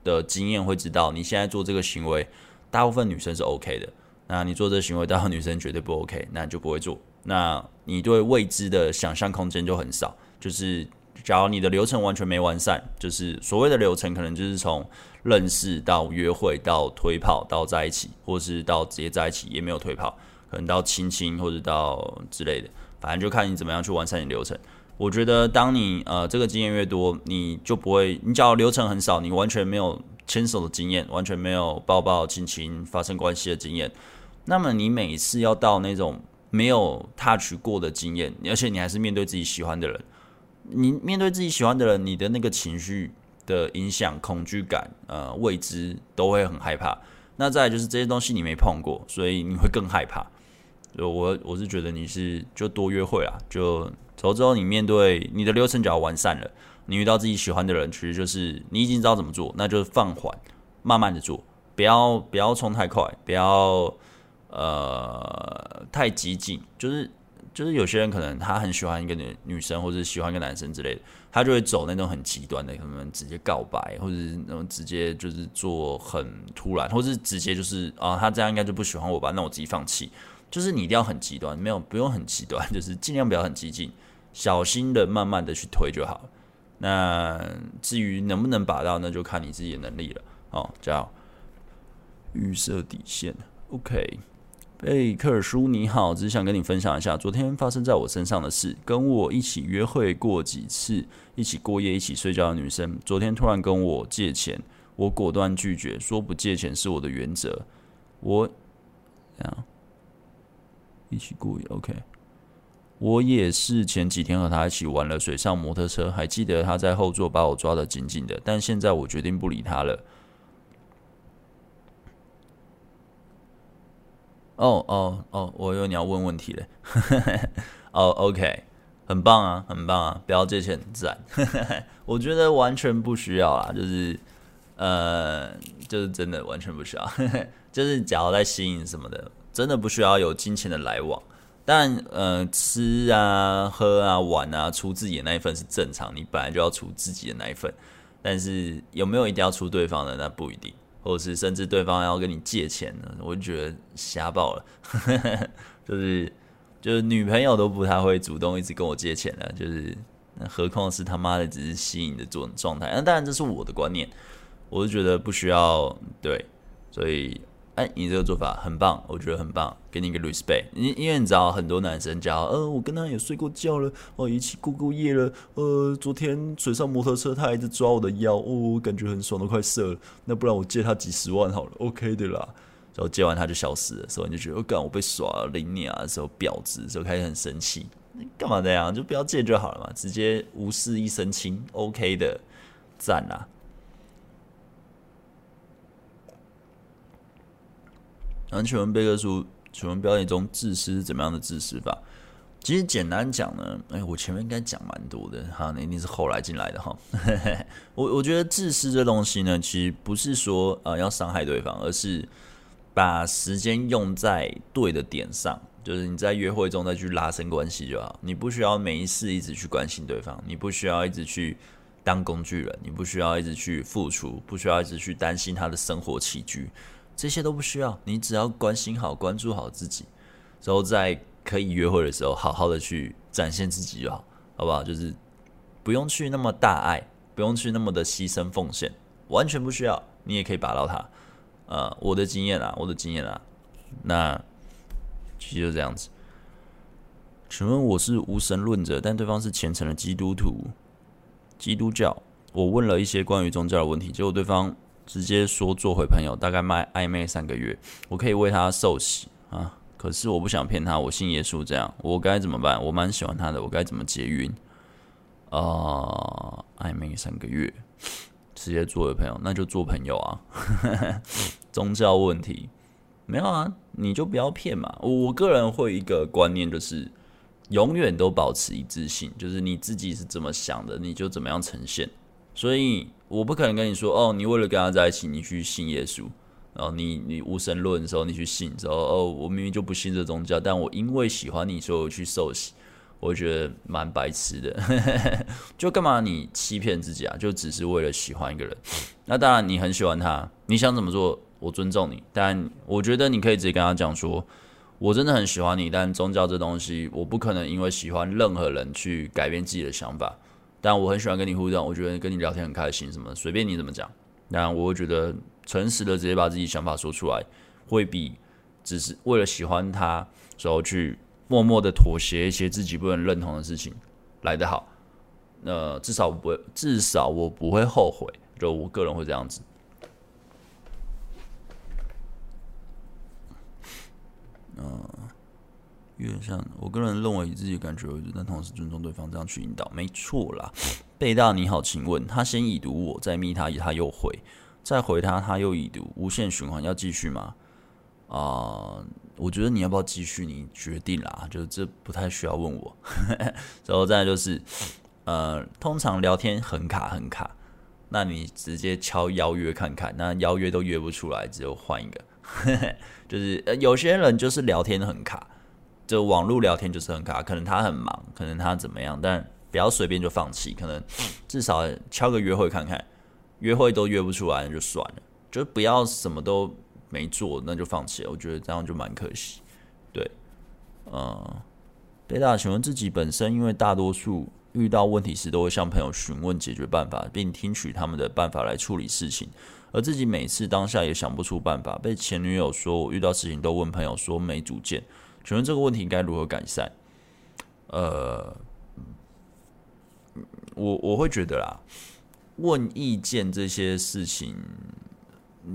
的经验会知道，你现在做这个行为，大部分女生是 OK 的，那你做这个行为，大部分女生绝对不 OK，那你就不会做，那你对未知的想象空间就很少。就是假如你的流程完全没完善，就是所谓的流程，可能就是从认识到约会到推炮到在一起，或是到直接在一起也没有推炮。可能到亲亲或者到之类的，反正就看你怎么样去完善你流程。我觉得当你呃这个经验越多，你就不会，你只要流程很少，你完全没有牵手的经验，完全没有抱抱亲亲发生关系的经验，那么你每次要到那种没有 touch 过的经验，而且你还是面对自己喜欢的人，你面对自己喜欢的人，你的那个情绪的影响、恐惧感、呃未知都会很害怕。那再就是这些东西你没碰过，所以你会更害怕。就我我是觉得你是就多约会啊，就走之后你面对你的流程就要完善了。你遇到自己喜欢的人，其实就是你已经知道怎么做，那就是放缓，慢慢的做，不要不要冲太快，不要呃太激进。就是就是有些人可能他很喜欢一个女女生，或者喜欢一个男生之类的，他就会走那种很极端的，可能直接告白，或者是那种直接就是做很突然，或是直接就是啊他这样应该就不喜欢我吧，那我自己放弃。就是你一定要很极端，没有不用很极端，<laughs> 就是尽量不要很激进，小心的慢慢的去推就好。那至于能不能把到，那就看你自己的能力了。哦，叫预设底线。OK，贝克尔叔你好，只是想跟你分享一下昨天发生在我身上的事。跟我一起约会过几次，一起过夜，一起睡觉的女生，昨天突然跟我借钱，我果断拒绝，说不借钱是我的原则。我这样。一起过夜，OK。我也是前几天和他一起玩了水上摩托车，还记得他在后座把我抓得紧紧的。但现在我决定不理他了。哦哦哦，我以为你要问问题嘞。<laughs> 哦，OK，很棒啊，很棒啊，不要借钱很赞。<laughs> 我觉得完全不需要啦，就是呃，就是真的完全不需要，<laughs> 就是假如在吸引什么的。真的不需要有金钱的来往，但呃，吃啊、喝啊、玩啊，出自己的那一份是正常，你本来就要出自己的那一份。但是有没有一定要出对方的，那不一定。或者是甚至对方要跟你借钱呢，我就觉得瞎爆了。<laughs> 就是就是女朋友都不太会主动一直跟我借钱了，就是何况是他妈的只是吸引的状状态。那当然这是我的观念，我就觉得不需要对，所以。哎，你这个做法很棒，我觉得很棒，给你一个 respect。因因为你知道很多男生讲，呃，我跟他也睡过觉了，哦，一起过过夜了，呃，昨天水上摩托车他一直抓我的腰，哦，感觉很爽，都快射了。那不然我借他几十万好了，OK 的啦。然后借完他就消失了，所以你就觉得，哦、干，我被耍了，领你啊，时候婊子，时候开始很生气。干嘛这样？就不要借就好了嘛，直接无事一身轻，OK 的，赞啦。然后请问贝克书，请问表演中自私是怎么样的自私法？其实简单讲呢，哎，我前面应该讲蛮多的哈，那一定是后来进来的哈。<laughs> 我我觉得自私这东西呢，其实不是说呃要伤害对方，而是把时间用在对的点上，就是你在约会中再去拉伸关系就好。你不需要每一次一直去关心对方，你不需要一直去当工具人，你不需要一直去付出，不需要一直去担心他的生活起居。这些都不需要，你只要关心好、关注好自己，然后在可以约会的时候，好好的去展现自己就好，好不好？就是不用去那么大爱，不用去那么的牺牲奉献，完全不需要，你也可以把到他。呃，我的经验啊，我的经验啊，那其实就这样子。请问我是无神论者，但对方是虔诚的基督徒，基督教。我问了一些关于宗教的问题，结果对方。直接说做回朋友，大概卖暧昧三个月，我可以为他受洗啊。可是我不想骗他，我信耶稣，这样我该怎么办？我蛮喜欢他的，我该怎么结运？啊，暧昧三个月，直接做回朋友，那就做朋友啊。<laughs> 宗教问题没有啊，你就不要骗嘛。我个人会一个观念就是，永远都保持一致性，就是你自己是怎么想的，你就怎么样呈现。所以我不可能跟你说哦，你为了跟他在一起，你去信耶稣，然后你你无神论的时候，你去信之后哦，我明明就不信这宗教，但我因为喜欢你，所以我去受洗，我觉得蛮白痴的，<laughs> 就干嘛你欺骗自己啊？就只是为了喜欢一个人？那当然你很喜欢他，你想怎么做，我尊重你，但我觉得你可以直接跟他讲说，我真的很喜欢你，但宗教这东西，我不可能因为喜欢任何人去改变自己的想法。但我很喜欢跟你互动，我觉得跟你聊天很开心，什么随便你怎么讲。那我会觉得诚实的直接把自己想法说出来，会比只是为了喜欢他，然后去默默的妥协一些自己不能认同的事情来得好。那至少不会，至少我不会后悔。就我个人会这样子。嗯。有点像我个人认为以自己感觉为主，但同时尊重对方，这样去引导，没错啦。贝大你好，请问他先已读我，再密他，他又回，再回他，他又已读，无限循环，要继续吗？啊、我觉得你要不要继续，你决定啦。就这不太需要问我。<laughs> 然后再就是，呃，通常聊天很卡很卡，那你直接敲邀约看看，那邀约都约不出来，只有换一个。<laughs> 就是呃，有些人就是聊天很卡。就网络聊天就是很卡，可能他很忙，可能他怎么样，但不要随便就放弃，可能至少敲个约会看看，约会都约不出来那就算了，就不要什么都没做那就放弃了，我觉得这样就蛮可惜。对，嗯，贝大，请问自己本身因为大多数遇到问题时都会向朋友询问解决办法，并听取他们的办法来处理事情，而自己每次当下也想不出办法，被前女友说我遇到事情都问朋友说没主见。请问这个问题该如何改善？呃，我我会觉得啦，问意见这些事情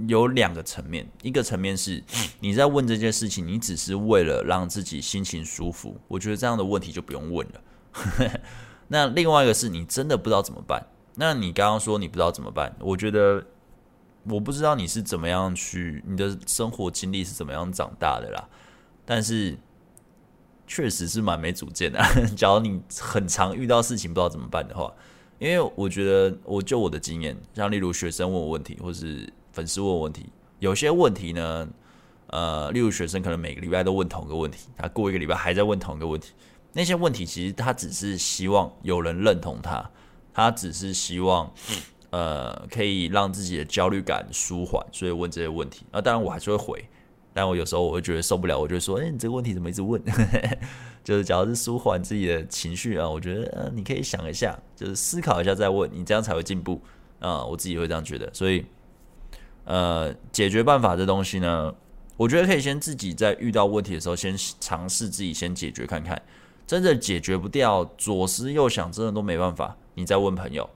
有两个层面，一个层面是你在问这件事情，你只是为了让自己心情舒服，我觉得这样的问题就不用问了。<laughs> 那另外一个是你真的不知道怎么办，那你刚刚说你不知道怎么办，我觉得我不知道你是怎么样去，你的生活经历是怎么样长大的啦。但是，确实是蛮没主见的。<laughs> 假如你很常遇到事情不知道怎么办的话，因为我觉得，我就我的经验，像例如学生问我问题，或是粉丝问我问题，有些问题呢，呃，例如学生可能每个礼拜都问同一个问题，他过一个礼拜还在问同一个问题，那些问题其实他只是希望有人认同他，他只是希望，呃可以让自己的焦虑感舒缓，所以问这些问题。啊，当然我还是会回，但我有时候我会觉得受不了，我就说，哎，你这个问题怎么一直问？<laughs> 就是假如是舒缓自己的情绪啊，我觉得呃你可以想一下，就是思考一下再问，你这样才会进步啊。我自己会这样觉得，所以呃解决办法这东西呢，我觉得可以先自己在遇到问题的时候，先尝试自己先解决看看。真的解决不掉，左思右想，真的都没办法。你再问朋友，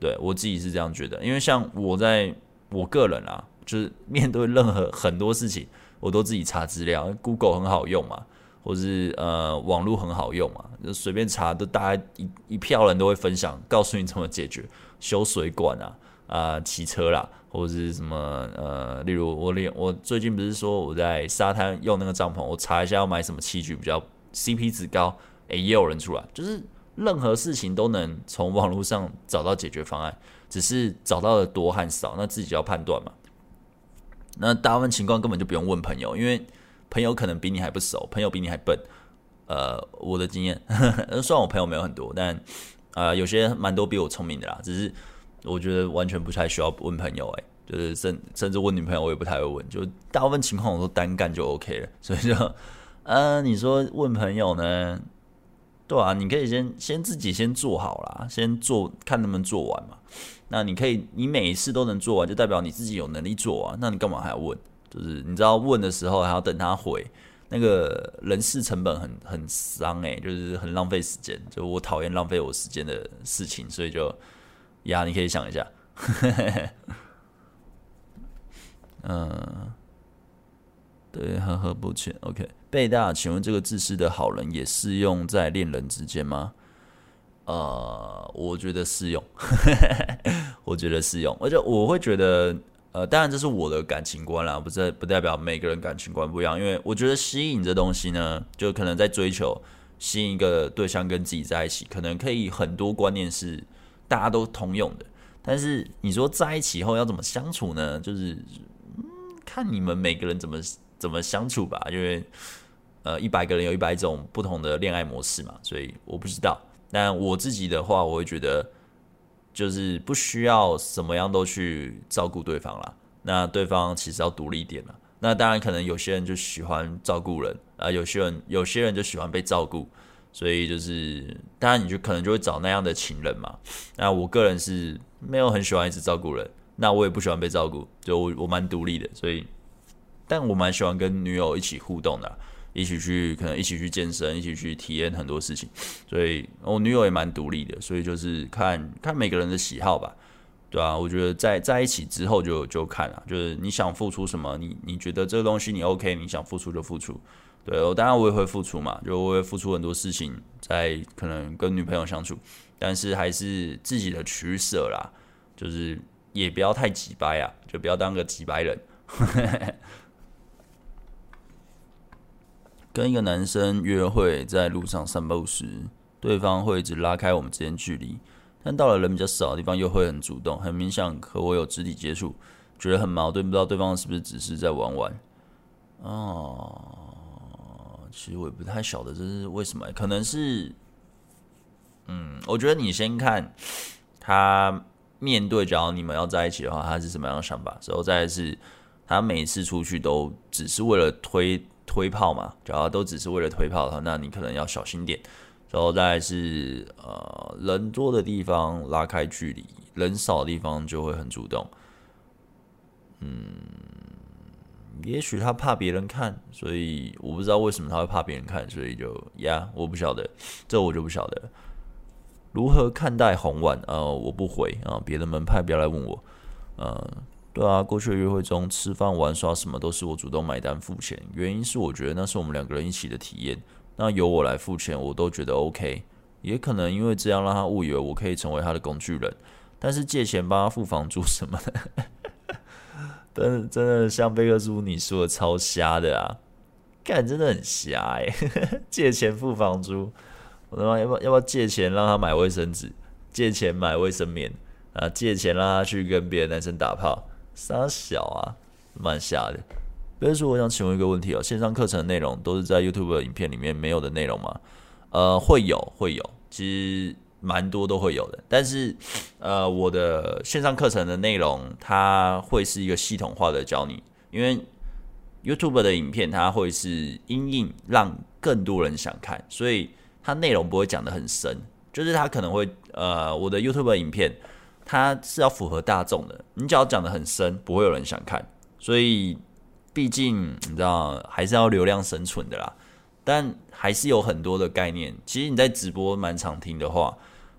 对，我自己是这样觉得。因为像我在我个人啊，就是面对任何很多事情，我都自己查资料，Google 很好用嘛，或是呃网络很好用嘛，就随便查，都大家一一票人都会分享，告诉你怎么解决。修水管啊，啊、骑车啦，或者是什么呃，例如我连我最近不是说我在沙滩用那个帐篷，我查一下要买什么器具比较。CP 值高，诶，也有人出来，就是任何事情都能从网络上找到解决方案，只是找到的多和少，那自己就要判断嘛。那大部分情况根本就不用问朋友，因为朋友可能比你还不熟，朋友比你还笨。呃，我的经验，<laughs> 虽然我朋友没有很多，但啊、有些蛮多比我聪明的啦。只是我觉得完全不太需要问朋友，诶，就是甚甚至问女朋友我也不太会问，就大部分情况我都单干就 OK 了，<laughs> 所以就。呃，你说问朋友呢？对啊，你可以先先自己先做好啦，先做看能不能做完嘛。那你可以，你每一次都能做完，就代表你自己有能力做啊。那你干嘛还要问？就是你知道问的时候还要等他回，那个人事成本很很伤诶，就是很浪费时间。就我讨厌浪费我时间的事情，所以就呀，你可以想一下。嗯。<laughs> 对，呵呵，抱歉。OK，贝大，请问这个自私的好人也适用在恋人之间吗？呃，我觉得适用，<laughs> 我觉得适用，而且我会觉得，呃，当然这是我的感情观啦，不是不代表每个人感情观不一样。因为我觉得吸引这东西呢，就可能在追求吸引一个对象跟自己在一起，可能可以很多观念是大家都通用的。但是你说在一起后要怎么相处呢？就是，嗯，看你们每个人怎么。怎么相处吧？因为呃，一百个人有一百种不同的恋爱模式嘛，所以我不知道。但我自己的话，我会觉得就是不需要什么样都去照顾对方啦。那对方其实要独立一点啦。那当然，可能有些人就喜欢照顾人啊，有些人有些人就喜欢被照顾。所以就是，当然你就可能就会找那样的情人嘛。那我个人是没有很喜欢一直照顾人，那我也不喜欢被照顾，就我我蛮独立的，所以。但我蛮喜欢跟女友一起互动的，一起去可能一起去健身，一起去体验很多事情，所以我女友也蛮独立的，所以就是看看每个人的喜好吧，对啊，我觉得在在一起之后就就看了，就是你想付出什么，你你觉得这个东西你 OK，你想付出就付出，对，我当然我也会付出嘛，就我会付出很多事情在可能跟女朋友相处，但是还是自己的取舍啦，就是也不要太急掰啊，就不要当个急掰人。<laughs> 跟一个男生约会，在路上散步时，对方会一直拉开我们之间距离，但到了人比较少的地方，又会很主动，很明显和我有肢体接触，觉得很矛盾，不知道对方是不是只是在玩玩。哦，其实我也不太晓得这是为什么，可能是，嗯，我觉得你先看他面对，假如你们要在一起的话，他是什么样的想法，然后再来是他每次出去都只是为了推。推炮嘛，只要都只是为了推炮的话，那你可能要小心点。然后再是呃人多的地方拉开距离，人少的地方就会很主动。嗯，也许他怕别人看，所以我不知道为什么他会怕别人看，所以就呀，我不晓得，这我就不晓得。如何看待红碗？呃，我不回啊，别的门派不要来问我，呃。对啊，过去的约会中，吃饭、玩耍什么都是我主动买单付钱。原因是我觉得那是我们两个人一起的体验。那由我来付钱，我都觉得 OK。也可能因为这样让他误以为我可以成为他的工具人。但是借钱帮他付房租什么的，真的真的像贝克书你说的超瞎的啊！干，真的很瞎哎、<laughs> 借钱付房租，我他妈要不要要不要借钱让他买卫生纸？借钱买卫生棉啊？借钱让他去跟别的男生打炮？三小啊，蛮瞎的。比如说，我想请问一个问题哦，线上课程内容都是在 YouTube 影片里面没有的内容吗？呃，会有，会有。其实蛮多都会有的。但是，呃，我的线上课程的内容，它会是一个系统化的教你，因为 YouTube 的影片它会是因应让更多人想看，所以它内容不会讲得很深，就是它可能会，呃，我的 YouTube 影片它是要符合大众的，你只要讲的很深，不会有人想看，所以毕竟你知道还是要流量生存的啦。但还是有很多的概念。其实你在直播蛮常听的话，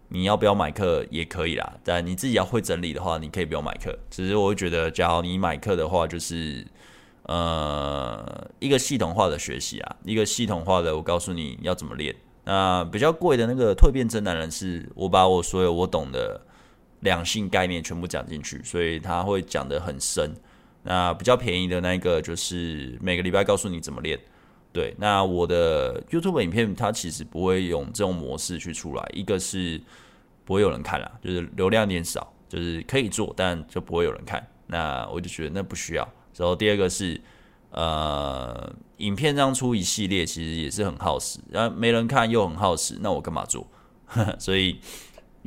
你要不要买课也可以啦。但你自己要会整理的话，你可以不用买课。只是我会觉得，假如你买课的话，就是呃一个系统化的学习啊，一个系统化的，我告诉你要怎么练。那比较贵的那个蜕变真男人，是我把我所有我懂的两性概念全部讲进去，所以他会讲得很深。那比较便宜的那个，就是每个礼拜告诉你怎么练。对，那我的 YouTube 影片它其实不会用这种模式去出来，一个是不会有人看啦，就是流量有点少，就是可以做，但就不会有人看。那我就觉得那不需要。然后第二个是，呃，影片这样出一系列其实也是很耗时，然后没人看又很耗时，那我干嘛做？<laughs> 所以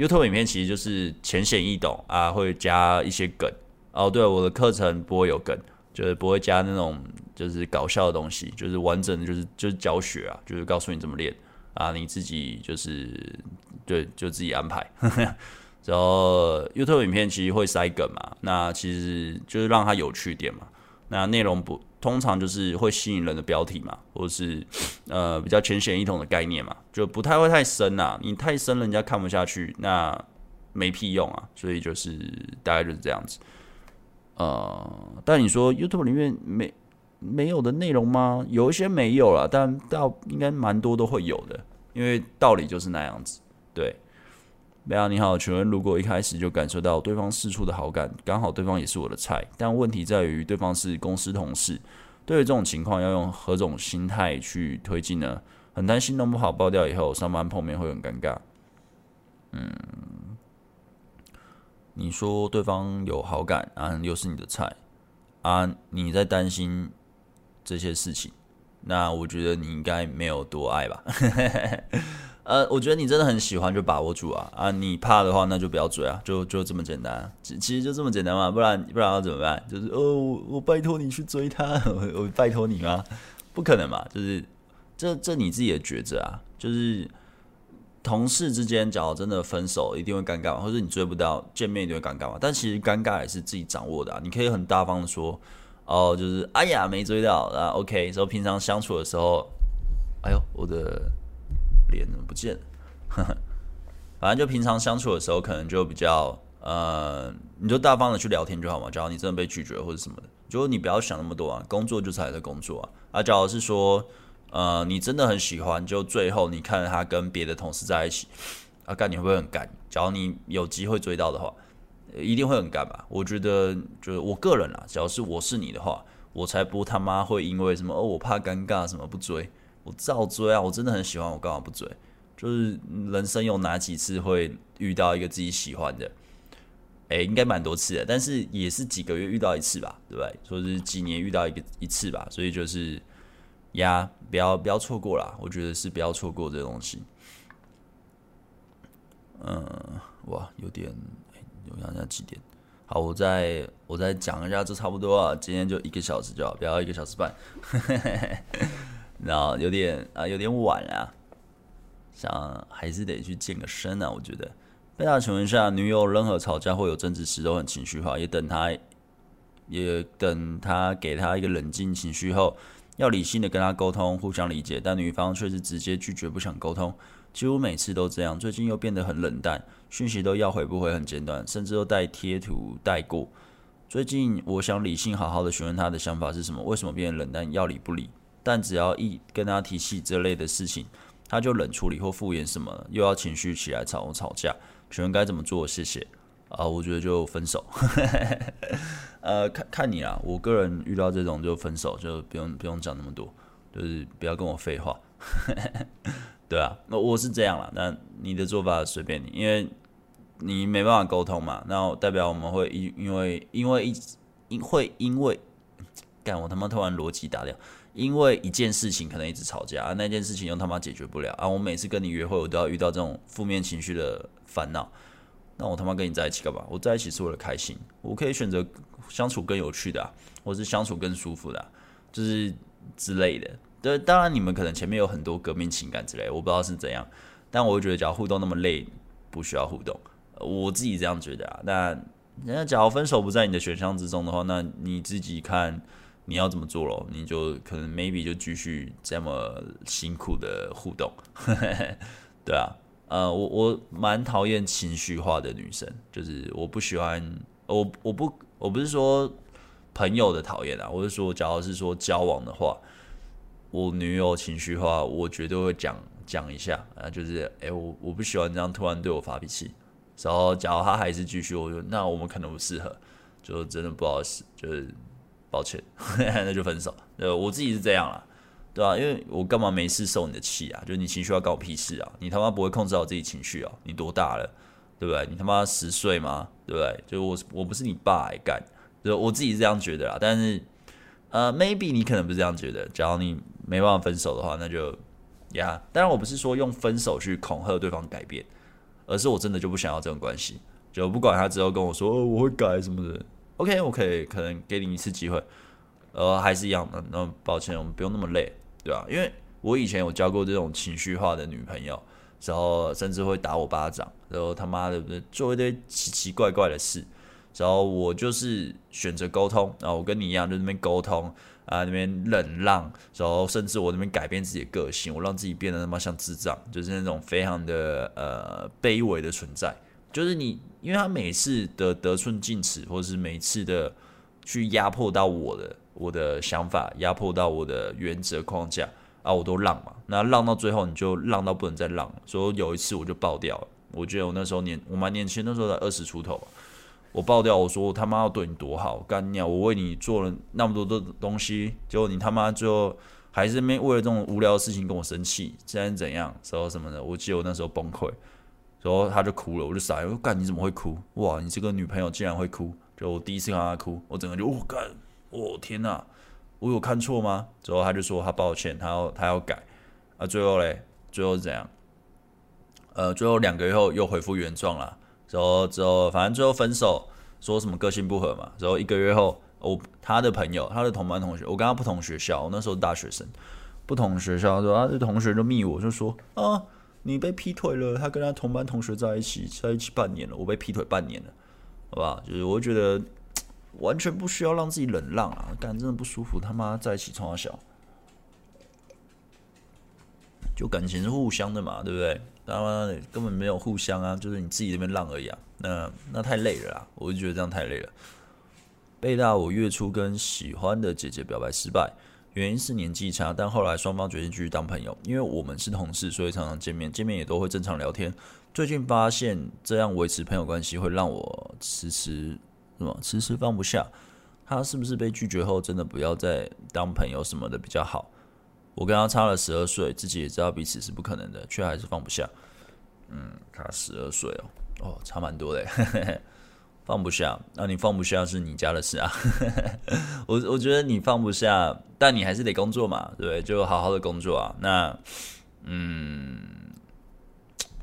YouTube 影片其实就是浅显易懂啊，会加一些梗。哦，对，我的课程不会有梗。就是不会加那种就是搞笑的东西，就是完整的，就是就是教学啊，就是告诉你怎么练啊，你自己就是对，就自己安排。<laughs> 然后 YouTube 影片其实会塞梗嘛，那其实就是让它有趣点嘛。那内容不通常就是会吸引人的标题嘛，或者是呃比较浅显易懂的概念嘛，就不太会太深呐。你太深，人家看不下去，那没屁用啊。所以就是大概就是这样子。呃，但你说 YouTube 里面没没有的内容吗？有一些没有了，但倒应该蛮多都会有的，因为道理就是那样子。对，梅亚你好，请问如果一开始就感受到对方四处的好感，刚好对方也是我的菜，但问题在于对方是公司同事，对于这种情况要用何种心态去推进呢？很担心弄不好爆掉以后上班碰面会很尴尬。嗯。你说对方有好感啊，又是你的菜啊，你在担心这些事情，那我觉得你应该没有多爱吧？<laughs> 呃，我觉得你真的很喜欢，就把握住啊啊！你怕的话，那就不要追啊，就就这么简单，其其实就这么简单嘛，不然不然要怎么办？就是哦，我我拜托你去追他，<laughs> 我我拜托你吗？不可能嘛，就是这这你自己的抉择啊，就是。同事之间，假如真的分手，一定会尴尬嘛？或者你追不到，见面一定会尴尬嘛？但其实尴尬也是自己掌握的啊。你可以很大方的说，哦，就是哎呀，没追到啊。OK，所以平常相处的时候，哎呦，我的脸怎么不见了？呵呵，反正就平常相处的时候，可能就比较呃，你就大方的去聊天就好嘛。假如你真的被拒绝或者什么的，就你不要想那么多啊。工作就是还在工作啊。啊，假如是说。呃，你真的很喜欢，就最后你看着他跟别的同事在一起，啊，干你会不会很干？假如你有机会追到的话，一定会很干吧？我觉得，就是我个人啊，假如是我是你的话，我才不他妈会因为什么哦，我怕尴尬什么不追，我照追啊！我真的很喜欢，我干嘛不追？就是人生有哪几次会遇到一个自己喜欢的？哎、应该蛮多次的，但是也是几个月遇到一次吧，对不对？说是几年遇到一个一次吧，所以就是。呀，不要不要错过啦！我觉得是不要错过这东西。嗯，哇，有点，欸、我想想几点？好，我再我再讲一下，就差不多啊。今天就一个小时就好，不要一个小时半。<laughs> 然后有点啊，有点晚啊，想还是得去健个身啊。我觉得，贝大，请问下，女友任何吵架或有争执时都很情绪化，也等他，也等他给他一个冷静情绪后。要理性的跟他沟通，互相理解，但女方却是直接拒绝，不想沟通，几乎每次都这样。最近又变得很冷淡，讯息都要回不回，很简短，甚至都带贴图带过。最近我想理性好好的询问他的想法是什么，为什么变得冷淡，要理不理？但只要一跟他提起这类的事情，他就冷处理或敷衍什么，又要情绪起来吵吵架，请问该怎么做？谢谢。啊，我觉得就分手。<laughs> 呃，看看你啦，我个人遇到这种就分手，就不用不用讲那么多，就是不要跟我废话。<laughs> 对啊，那我是这样啦，那你的做法随便你，因为你没办法沟通嘛，那代表我们会因因为因为一因会因为，干我他妈突然逻辑打掉，因为一件事情可能一直吵架，啊、那件事情又他妈解决不了啊！我每次跟你约会，我都要遇到这种负面情绪的烦恼，那我他妈跟你在一起干嘛？我在一起是为了开心，我可以选择相处更有趣的、或是相处更舒服的、就是之类的。对，当然你们可能前面有很多革命情感之类，我不知道是怎样，但我觉得，假如互动那么累，不需要互动，我自己这样觉得啊。那人家假如分手不在你的选项之中的话，那你自己看。你要怎么做咯？你就可能 maybe 就继续这么辛苦的互动，<laughs> 对啊，呃，我我蛮讨厌情绪化的女生，就是我不喜欢，我我不我不是说朋友的讨厌啊，我是说，假如是说交往的话，我女友情绪化，我绝对会讲讲一下啊，就是哎、我我不喜欢这样突然对我发脾气，然后假如他还是继续，我就那我们可能不适合，就真的不好意思，就是。抱歉，<laughs> 那就分手。呃，我自己是这样啦，对吧、啊？因为我干嘛没事受你的气啊？就是你情绪要搞屁事啊？你他妈不会控制好自己情绪啊？你多大了，对不对？你他妈十岁吗？对不对？就我我不是你爸来干，就我自己是这样觉得啦。但是，呃，maybe 你可能不是这样觉得。假如你没办法分手的话，那就呀。当然，我不是说用分手去恐吓对方改变，而是我真的就不想要这种关系。就不管他之后跟我说、我会改什么的。OK，我可以可能给你一次机会，呃，还是一样的。那抱歉，我们不用那么累，对吧？因为我以前有交过这种情绪化的女朋友，然后甚至会打我巴掌，然后他妈的做一堆奇奇怪怪的事，然后我就是选择沟通，然后我跟你一样，就那边沟通啊，那边忍让，然后甚至我那边改变自己的个性，我让自己变得他妈像智障，就是那种非常的呃卑微的存在。就是你，因为他每次的得寸进尺，或者是每次的去压迫到我的我的想法，压迫到我的原则框架啊，我都让嘛。那让到最后，你就让到不能再让。所以有一次我就爆掉了。我觉得我那时候年我蛮年轻，那时候才二十出头，我爆掉，我说我他妈要对你多好，干你啊！我为你做了那么多的东西，结果你他妈最后还是没为了这种无聊的事情跟我生气，现在怎样，时候什么的，我记得我那时候崩溃。然后他就哭了，我就傻，我干你怎么会哭？哇，你这个女朋友竟然会哭！就我第一次看她哭，我整个就我干，我天哪，我有看错吗？之后他就说他抱歉，他要他要改。啊，最后嘞，最后是怎样？呃，最后两个月后又恢复原状了。然后之后反正最后分手，说什么个性不合嘛。然后一个月后，我他的朋友，他的同班同学，我跟他不同学校，我那时候大学生，不同学校，说他的同学就密我，就说啊。你被劈腿了，他跟他同班同学在一起，在一起半年了，我被劈腿半年了，好吧？就是我觉得完全不需要让自己忍让啊，干真的不舒服，他妈在一起从小，就感情是互相的嘛，对不对？他妈根本没有互相啊，就是你自己那边浪而已啊，那那太累了啦，我就觉得这样太累了。贝大，我月初跟喜欢的姐姐表白失败。原因是年纪差，但后来双方决定继续当朋友。因为我们是同事，所以常常见面，见面也都会正常聊天。最近发现这样维持朋友关系会让我迟迟什么迟迟放不下。他是不是被拒绝后真的不要再当朋友什么的比较好？我跟他差了十二岁，自己也知道彼此是不可能的，却还是放不下。嗯，差十二岁哦，哦，差蛮多的。<laughs> 放不下，那、啊、你放不下是你家的事啊。<laughs> 我我觉得你放不下，但你还是得工作嘛，对不对？就好好的工作啊。那，嗯，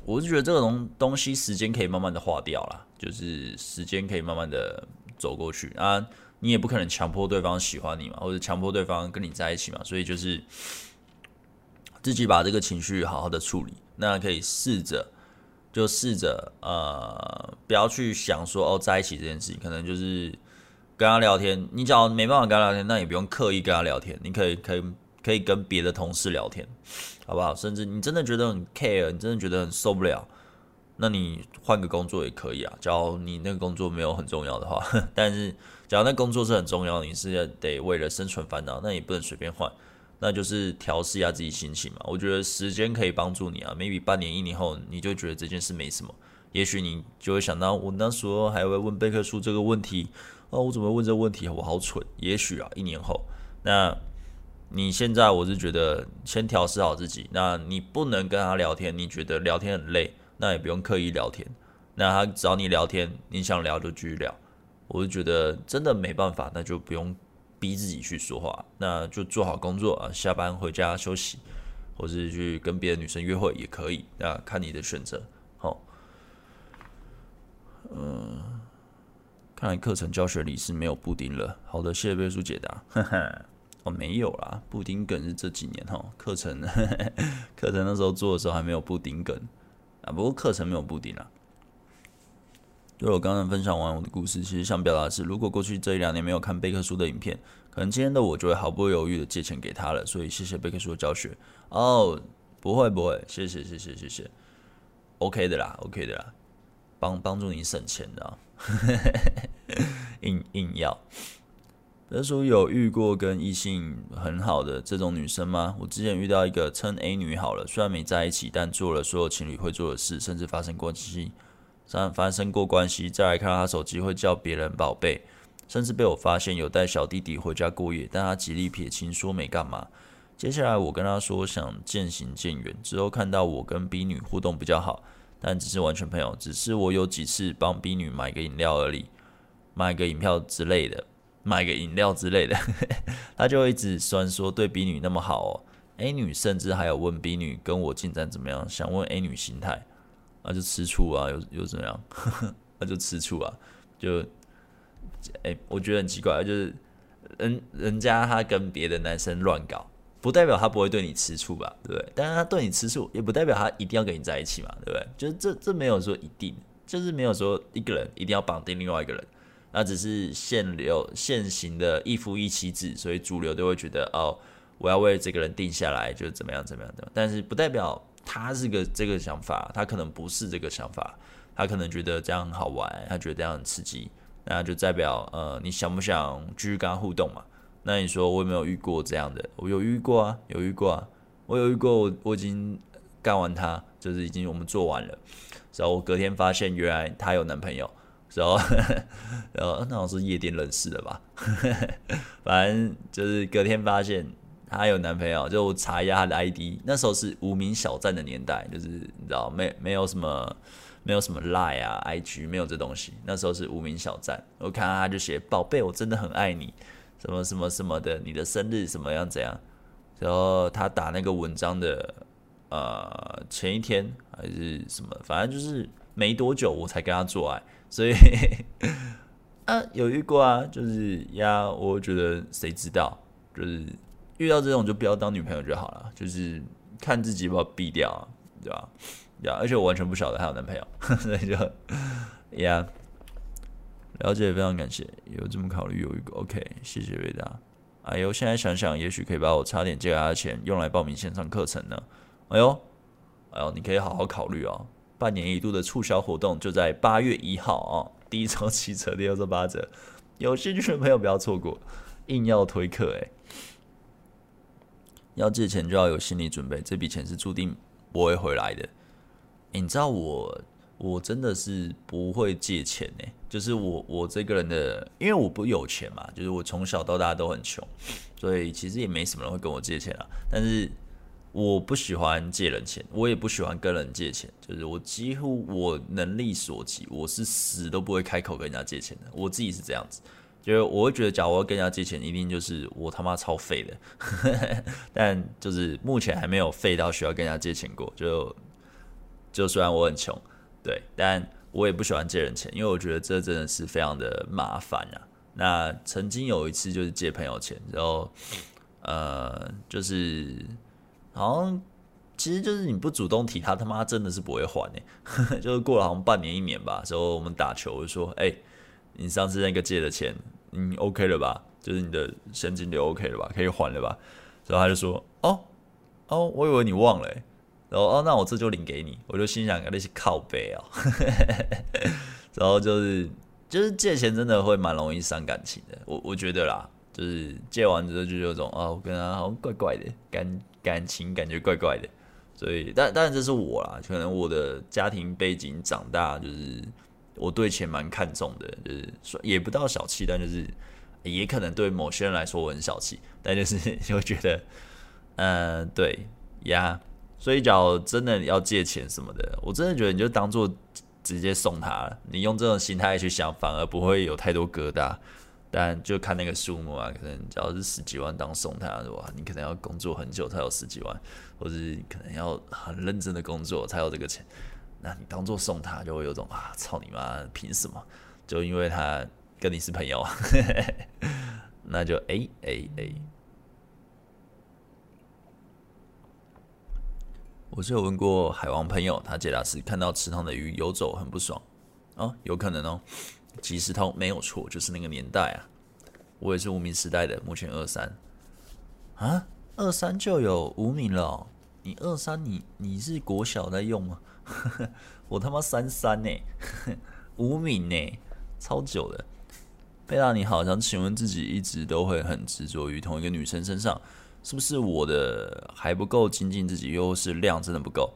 我是觉得这个东东西时间可以慢慢的化掉了，就是时间可以慢慢的走过去啊。你也不可能强迫对方喜欢你嘛，或者强迫对方跟你在一起嘛。所以就是自己把这个情绪好好的处理，那可以试着。就试着呃，不要去想说哦，在一起这件事情，可能就是跟他聊天。你只要没办法跟他聊天，那也不用刻意跟他聊天。你可以可以可以跟别的同事聊天，好不好？甚至你真的觉得很 care，你真的觉得很受不了，那你换个工作也可以啊。假如你那个工作没有很重要的话，<laughs> 但是假如那工作是很重要，你是得为了生存烦恼，那也不能随便换。那就是调试一下自己心情嘛。我觉得时间可以帮助你啊。maybe 半年、一年后，你就觉得这件事没什么。也许你就会想到，我那时候还会问贝克书这个问题哦，我怎么问这个问题？我好蠢。也许啊，一年后，那你现在我是觉得先调试好自己。那你不能跟他聊天，你觉得聊天很累，那也不用刻意聊天。那他找你聊天，你想聊就继续聊。我就觉得真的没办法，那就不用逼自己去说话，那就做好工作啊，下班回家休息，或是去跟别的女生约会也可以，那看你的选择。好，嗯，看来课程教学里是没有布丁了。好的，谢谢贝叔解答。哈哈，哦，没有啦，布丁梗是这几年哈，课程 <laughs> 课程那时候做的时候还没有布丁梗啊，不过课程没有布丁啦。就我刚刚分享完我的故事，其实想表达的是，如果过去这一两年没有看贝克书的影片，可能今天的我就会毫不犹豫的借钱给他了。所以谢谢贝克书的教学哦，不会不会，谢谢谢谢谢谢，OK 的啦，OK 的啦，帮帮助你省钱的，硬硬要。贝克书有遇过跟异性很好的这种女生吗？我之前遇到一个称 A 女好了，虽然没在一起，但做了所有情侣会做的事，甚至发生关系。发生过关系，再来看他手机会叫别人宝贝，甚至被我发现有带小弟弟回家过夜，但他极力撇清说没干嘛。接下来我跟他说想渐行渐远，之后看到我跟 B 女互动比较好，但只是完全朋友，只是我有几次帮 B 女买个饮料而已，买个饮料之类的，买个饮料之类的，<laughs> 他就一直酸说对 B 女那么好哦。A 女甚至还有问 B 女跟我进展怎么样，想问 A 女心态。那、就吃醋啊，又又怎样？那、<laughs> 就吃醋啊，就，哎、我觉得很奇怪，就是人人家他跟别的男生乱搞，不代表他不会对你吃醋吧，对不对？但是他对你吃醋，也不代表他一定要跟你在一起嘛，对不对？就是这这没有说一定，就是没有说一个人一定要绑定另外一个人，那只是现流现行的一夫一妻制，所以主流都会觉得哦，我要为这个人定下来，就怎么样怎么样的，但是不代表。他是个这个想法，他可能不是这个想法，他可能觉得这样很好玩，他觉得这样很刺激，那就代表呃，你想不想继续跟他互动嘛？那你说我有没有遇过这样的？我有遇过啊，有遇过啊，我有遇过，我我已经干完他，就是已经我们做完了，然后我隔天发现原来他有男朋友，然后 <laughs> 然后那好像是夜店认识的吧，<laughs> 反正就是隔天发现。她有男朋友，就查一下她的 ID，那时候是无名小站的年代，就是你知道没没有什么没有什么 Line 啊 IG 没有这东西，那时候是无名小站。我看她就写宝贝，我真的很爱你，什么什么什么的，你的生日什么样怎样。然后他打那个文章的呃前一天还是什么，反正就是没多久我才跟他做爱，所以啊 <laughs> 有遇过啊，就是呀，我觉得谁知道就是。遇到这种就不要当女朋友就好了，就是看自己要不要避掉啊，对吧？呀，而且我完全不晓得她有男朋友，<laughs> 所以就呀，了解非常感谢，有这么考虑有一个 OK，谢谢瑞达。哎呦，现在想想，也许可以把我差点借给他的钱用来报名线上课程呢。哎呦，哎呦，你可以好好考虑哦。半年一度的促销活动就在八月一号啊，第一周七折，第二周八折，有兴趣的朋友不要错过，硬要推课哎。要借钱就要有心理准备，这笔钱是注定不会回来的。你知道我，我真的是不会借钱呢。就是我，我这个人的，因为我不有钱嘛，就是我从小到大都很穷，所以其实也没什么人会跟我借钱啊。但是我不喜欢借人钱，我也不喜欢跟人借钱。就是我几乎我能力所及，我是死都不会开口跟人家借钱的。我自己是这样子。就是我会觉得，假如我要跟人家借钱，一定就是我他妈超废的。<laughs> 但就是目前还没有废到需要跟人家借钱过。就就虽然我很穷，对，但我也不喜欢借人钱，因为我觉得这真的是非常的麻烦啊。那曾经有一次就是借朋友钱，然后呃，就是好像其实就是你不主动提他，他妈真的是不会还诶。<laughs> 就是过了好像半年一年吧，之后我们打球我就说，哎，你上次那个借的钱。嗯，OK 了吧？就是你的现金流 OK 了吧？可以还了吧？然后他就说：“哦，哦，我以为你忘了。”然后哦，那我这就领给你。我就心想，那些靠背啊。<laughs> 然后就是，就是借钱真的会蛮容易伤感情的。我我觉得啦，就是借完之后就有种啊，我跟他好像怪怪的感感情，感觉怪怪的。所以，但当然这是我啦，可能我的家庭背景长大就是。我对钱蛮看重的，就是说也不到小气，但就是也可能对某些人来说我很小气，但就是 <laughs> 就觉得，嗯、呃，对呀，所以假如真的要借钱什么的，我真的觉得你就当做直接送他了，你用这种心态去想，反而不会有太多疙瘩。但就看那个数目啊，可能只要是十几万当送他的话，你可能要工作很久才有十几万，或者可能要很认真的工作才有这个钱。那你当做送他，就会有种啊，操你妈，凭什么？就因为他跟你是朋友，<laughs> 那就哎哎哎。我是有问过海王朋友，他解答是看到池塘的鱼游走很不爽哦，有可能哦。即时通没有错，就是那个年代啊。我也是无名时代的，目前二三啊，二三就有无名了。你二三，你你是国小在用吗？<laughs> 我他妈三三呢，<laughs> 无名呢，超久的。贝拉你好，想请问自己一直都会很执着于同一个女生身上，是不是我的还不够精进自己，又是量真的不够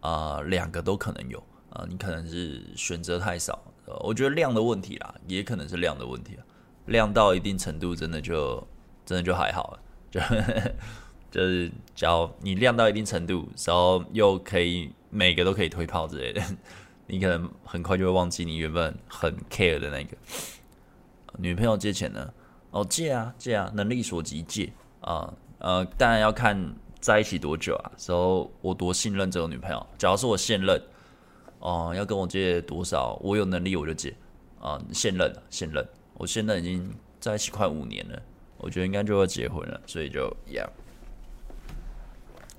啊？两个都可能有啊，你可能是选择太少。我觉得量的问题啦，也可能是量的问题啊。量到一定程度，真的就真的就还好了，就 <laughs> 就是只要你量到一定程度，然后又可以每个都可以推炮之类的，<laughs> 你可能很快就会忘记你原本很 care 的那个女朋友借钱呢。哦，借啊借啊，能力所及借啊呃，当然要看在一起多久啊，时候我多信任这个女朋友。假如是我现任。哦、要跟我借多少？我有能力我就借。啊、现任，现任，我现在已经在一起快五年了，我觉得应该就要结婚了，所以就一样。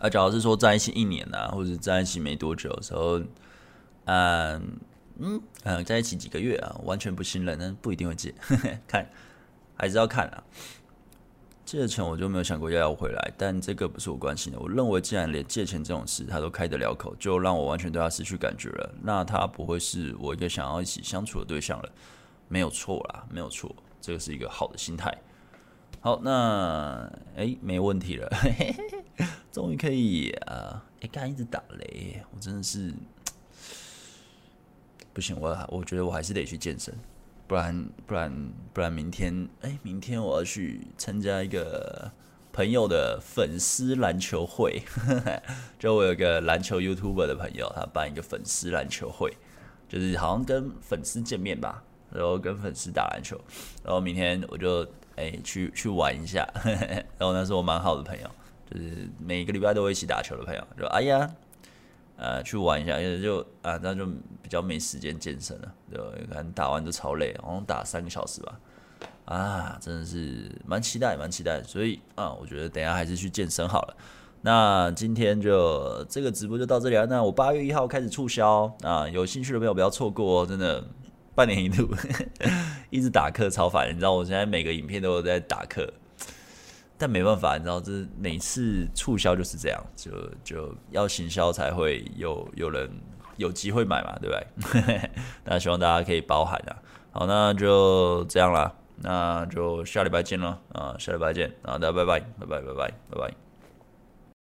啊，假如是说在一起一年啊，或者在一起没多久的时候，嗯嗯嗯，在一起几个月啊，完全不信任，那不一定会借，<laughs> 看还是要看啊。借钱我就没有想过要要回来，但这个不是我关心的。我认为，既然连借钱这种事他都开得了口，就让我完全对他失去感觉了，那他不会是我一个想要一起相处的对象了。没有错啦，没有错，这个是一个好的心态。好，那诶，没问题了，嘿嘿嘿，终于可以啊！诶，刚一直打雷，我真的是不行，我我觉得我还是得去健身。不然，不然，不然，明天，哎，明天我要去参加一个朋友的粉丝篮球会。<laughs> 就我有个篮球 YouTuber 的朋友，他办一个粉丝篮球会，就是好像跟粉丝见面吧，然后跟粉丝打篮球。然后明天我就哎去去玩一下。<laughs> 然后那是我蛮好的朋友，就是每个礼拜都会一起打球的朋友。就哎呀。呃，去玩一下，因为就啊，那就比较没时间健身了，对，可能打完就超累，好像打三个小时吧，啊，真的是蛮期待，蛮期待，所以啊，我觉得等下还是去健身好了。那今天就这个直播就到这里了。那我八月一号开始促销啊，有兴趣的朋友不要错过哦，真的半年一度，<laughs> 一直打课超烦，你知道我现在每个影片都有在打课。但没办法，你知道，这每次促销就是这样，就就要行销才会有有人有机会买嘛，对不对？<laughs> 那希望大家可以包涵啊。好，那就这样啦，那就下礼拜见了啊，下礼拜见啊，大家拜拜，拜拜，拜拜，拜拜。